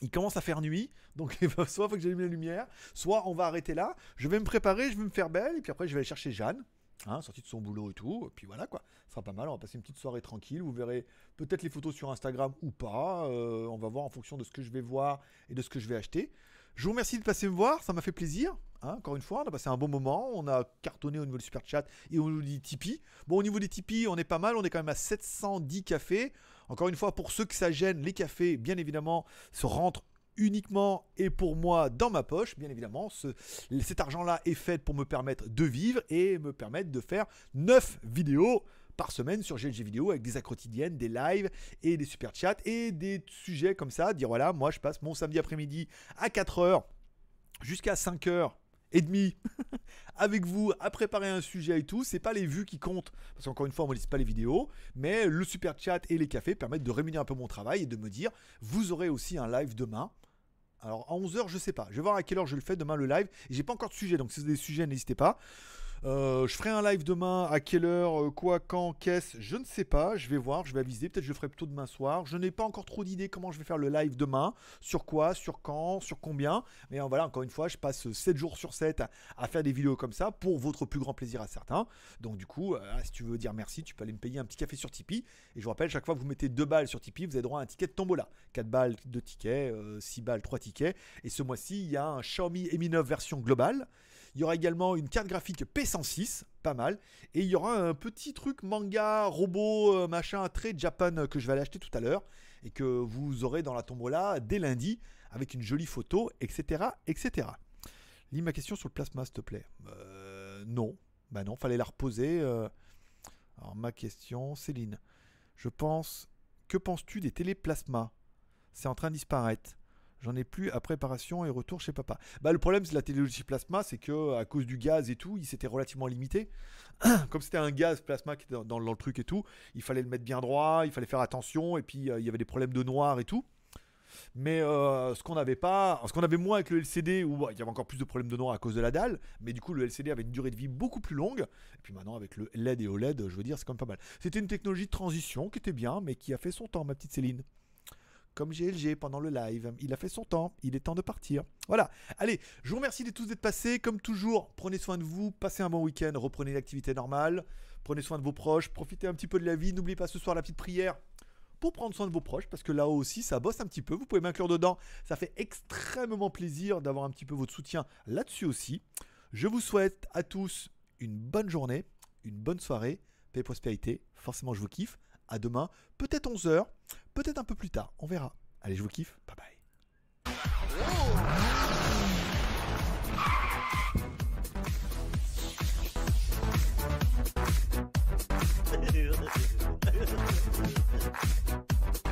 il commence à faire nuit, donc soit il faut que j'allume la lumière, soit on va arrêter là. Je vais me préparer, je vais me faire belle, et puis après je vais aller chercher Jeanne, hein, sortie de son boulot et tout. Et puis voilà quoi, ce sera pas mal. On va passer une petite soirée tranquille. Vous verrez peut-être les photos sur Instagram ou pas. Euh, on va voir en fonction de ce que je vais voir et de ce que je vais acheter. Je vous remercie de passer me voir, ça m'a fait plaisir. Hein, encore une fois, on a passé un bon moment. On a cartonné au niveau du super chat et au niveau des Tipeee. Bon, au niveau des Tipeee, on est pas mal. On est quand même à 710 cafés. Encore une fois, pour ceux que ça gêne, les cafés, bien évidemment, se rentrent uniquement et pour moi dans ma poche. Bien évidemment, cet argent-là est fait pour me permettre de vivre et me permettre de faire 9 vidéos par semaine sur GLG Vidéo avec des quotidiennes, des lives et des super chats et des sujets comme ça. Dire voilà, moi je passe mon samedi après-midi à 4h jusqu'à 5h et demi avec vous à préparer un sujet et tout. C'est pas les vues qui comptent parce qu'encore une fois, on ne pas les vidéos, mais le super chat et les cafés permettent de rémunérer un peu mon travail et de me dire vous aurez aussi un live demain. Alors à 11h, je sais pas. Je vais voir à quelle heure je le fais demain le live. J'ai pas encore de sujet, donc si vous avez des sujets, n'hésitez pas. Euh, je ferai un live demain. À quelle heure euh, Quoi Quand Qu'est-ce Je ne sais pas. Je vais voir. Je vais aviser. Peut-être je le ferai plutôt demain soir. Je n'ai pas encore trop d'idées comment je vais faire le live demain. Sur quoi Sur quand Sur combien Mais euh, voilà, encore une fois, je passe 7 jours sur 7 à, faire des vidéos comme ça pour votre plus grand plaisir à certains. Donc du coup, si tu veux dire merci, tu peux aller me payer un petit café sur Tipeee. Et je vous rappelle, chaque fois que vous mettez 2 balles sur Tipeee, vous avez droit à un ticket de tombola. 4 balles, 2 tickets, 6 balles, 3 tickets. Et ce mois-ci, il y a un Xiaomi Mi 9 version globale Il y aura également une carte graphique P106, pas mal. Et il y aura un petit truc manga, robot, euh, machin, très Japan euh, que je vais aller acheter tout à l'heure. Et que vous aurez dans la tombola dès lundi, avec une jolie photo, etc. etc. Lis ma question sur le plasma, s'il te plaît. Euh, non. Bah non, fallait la reposer. Alors ma question, Céline. Je pense. Que penses-tu des téléplasmas? C'est en train de disparaître. J'en ai plus à préparation et retour chez papa. Bah, le problème, c'est la téléologie plasma, c'est que à cause du gaz et tout, il s'était relativement limité. Comme c'était un gaz plasma qui était dans, le truc et tout, il fallait le mettre bien droit, il fallait faire attention, et puis euh, il y avait des problèmes de noir et tout. Mais euh, ce qu'on n'avait pas, ce qu'on avait moins avec le LCD, où bah, il y avait encore plus de problèmes de noir à cause de la dalle, mais du coup le LCD avait une durée de vie beaucoup plus longue. Et puis maintenant avec le LED et OLED, je veux dire, c'est quand même pas mal. C'était une technologie de transition qui était bien, mais qui a fait son temps, ma petite Céline comme GLG pendant le live. Il a fait son temps, il est temps de partir. Voilà, allez, je vous remercie de tous d'être passés. Comme toujours, prenez soin de vous, passez un bon week-end, reprenez l'activité normale, prenez soin de vos proches, profitez un petit peu de la vie. N'oubliez pas ce soir la petite prière pour prendre soin de vos proches, parce que là aussi, ça bosse un petit peu. Vous pouvez m'inclure dedans. Ça fait extrêmement plaisir d'avoir un petit peu votre soutien là-dessus aussi. Je vous souhaite à tous une bonne journée, une bonne soirée, paix et prospérité. Forcément, je vous kiffe à demain, peut-être 11h, peut-être un peu plus tard, on verra. Allez, je vous kiffe, bye bye.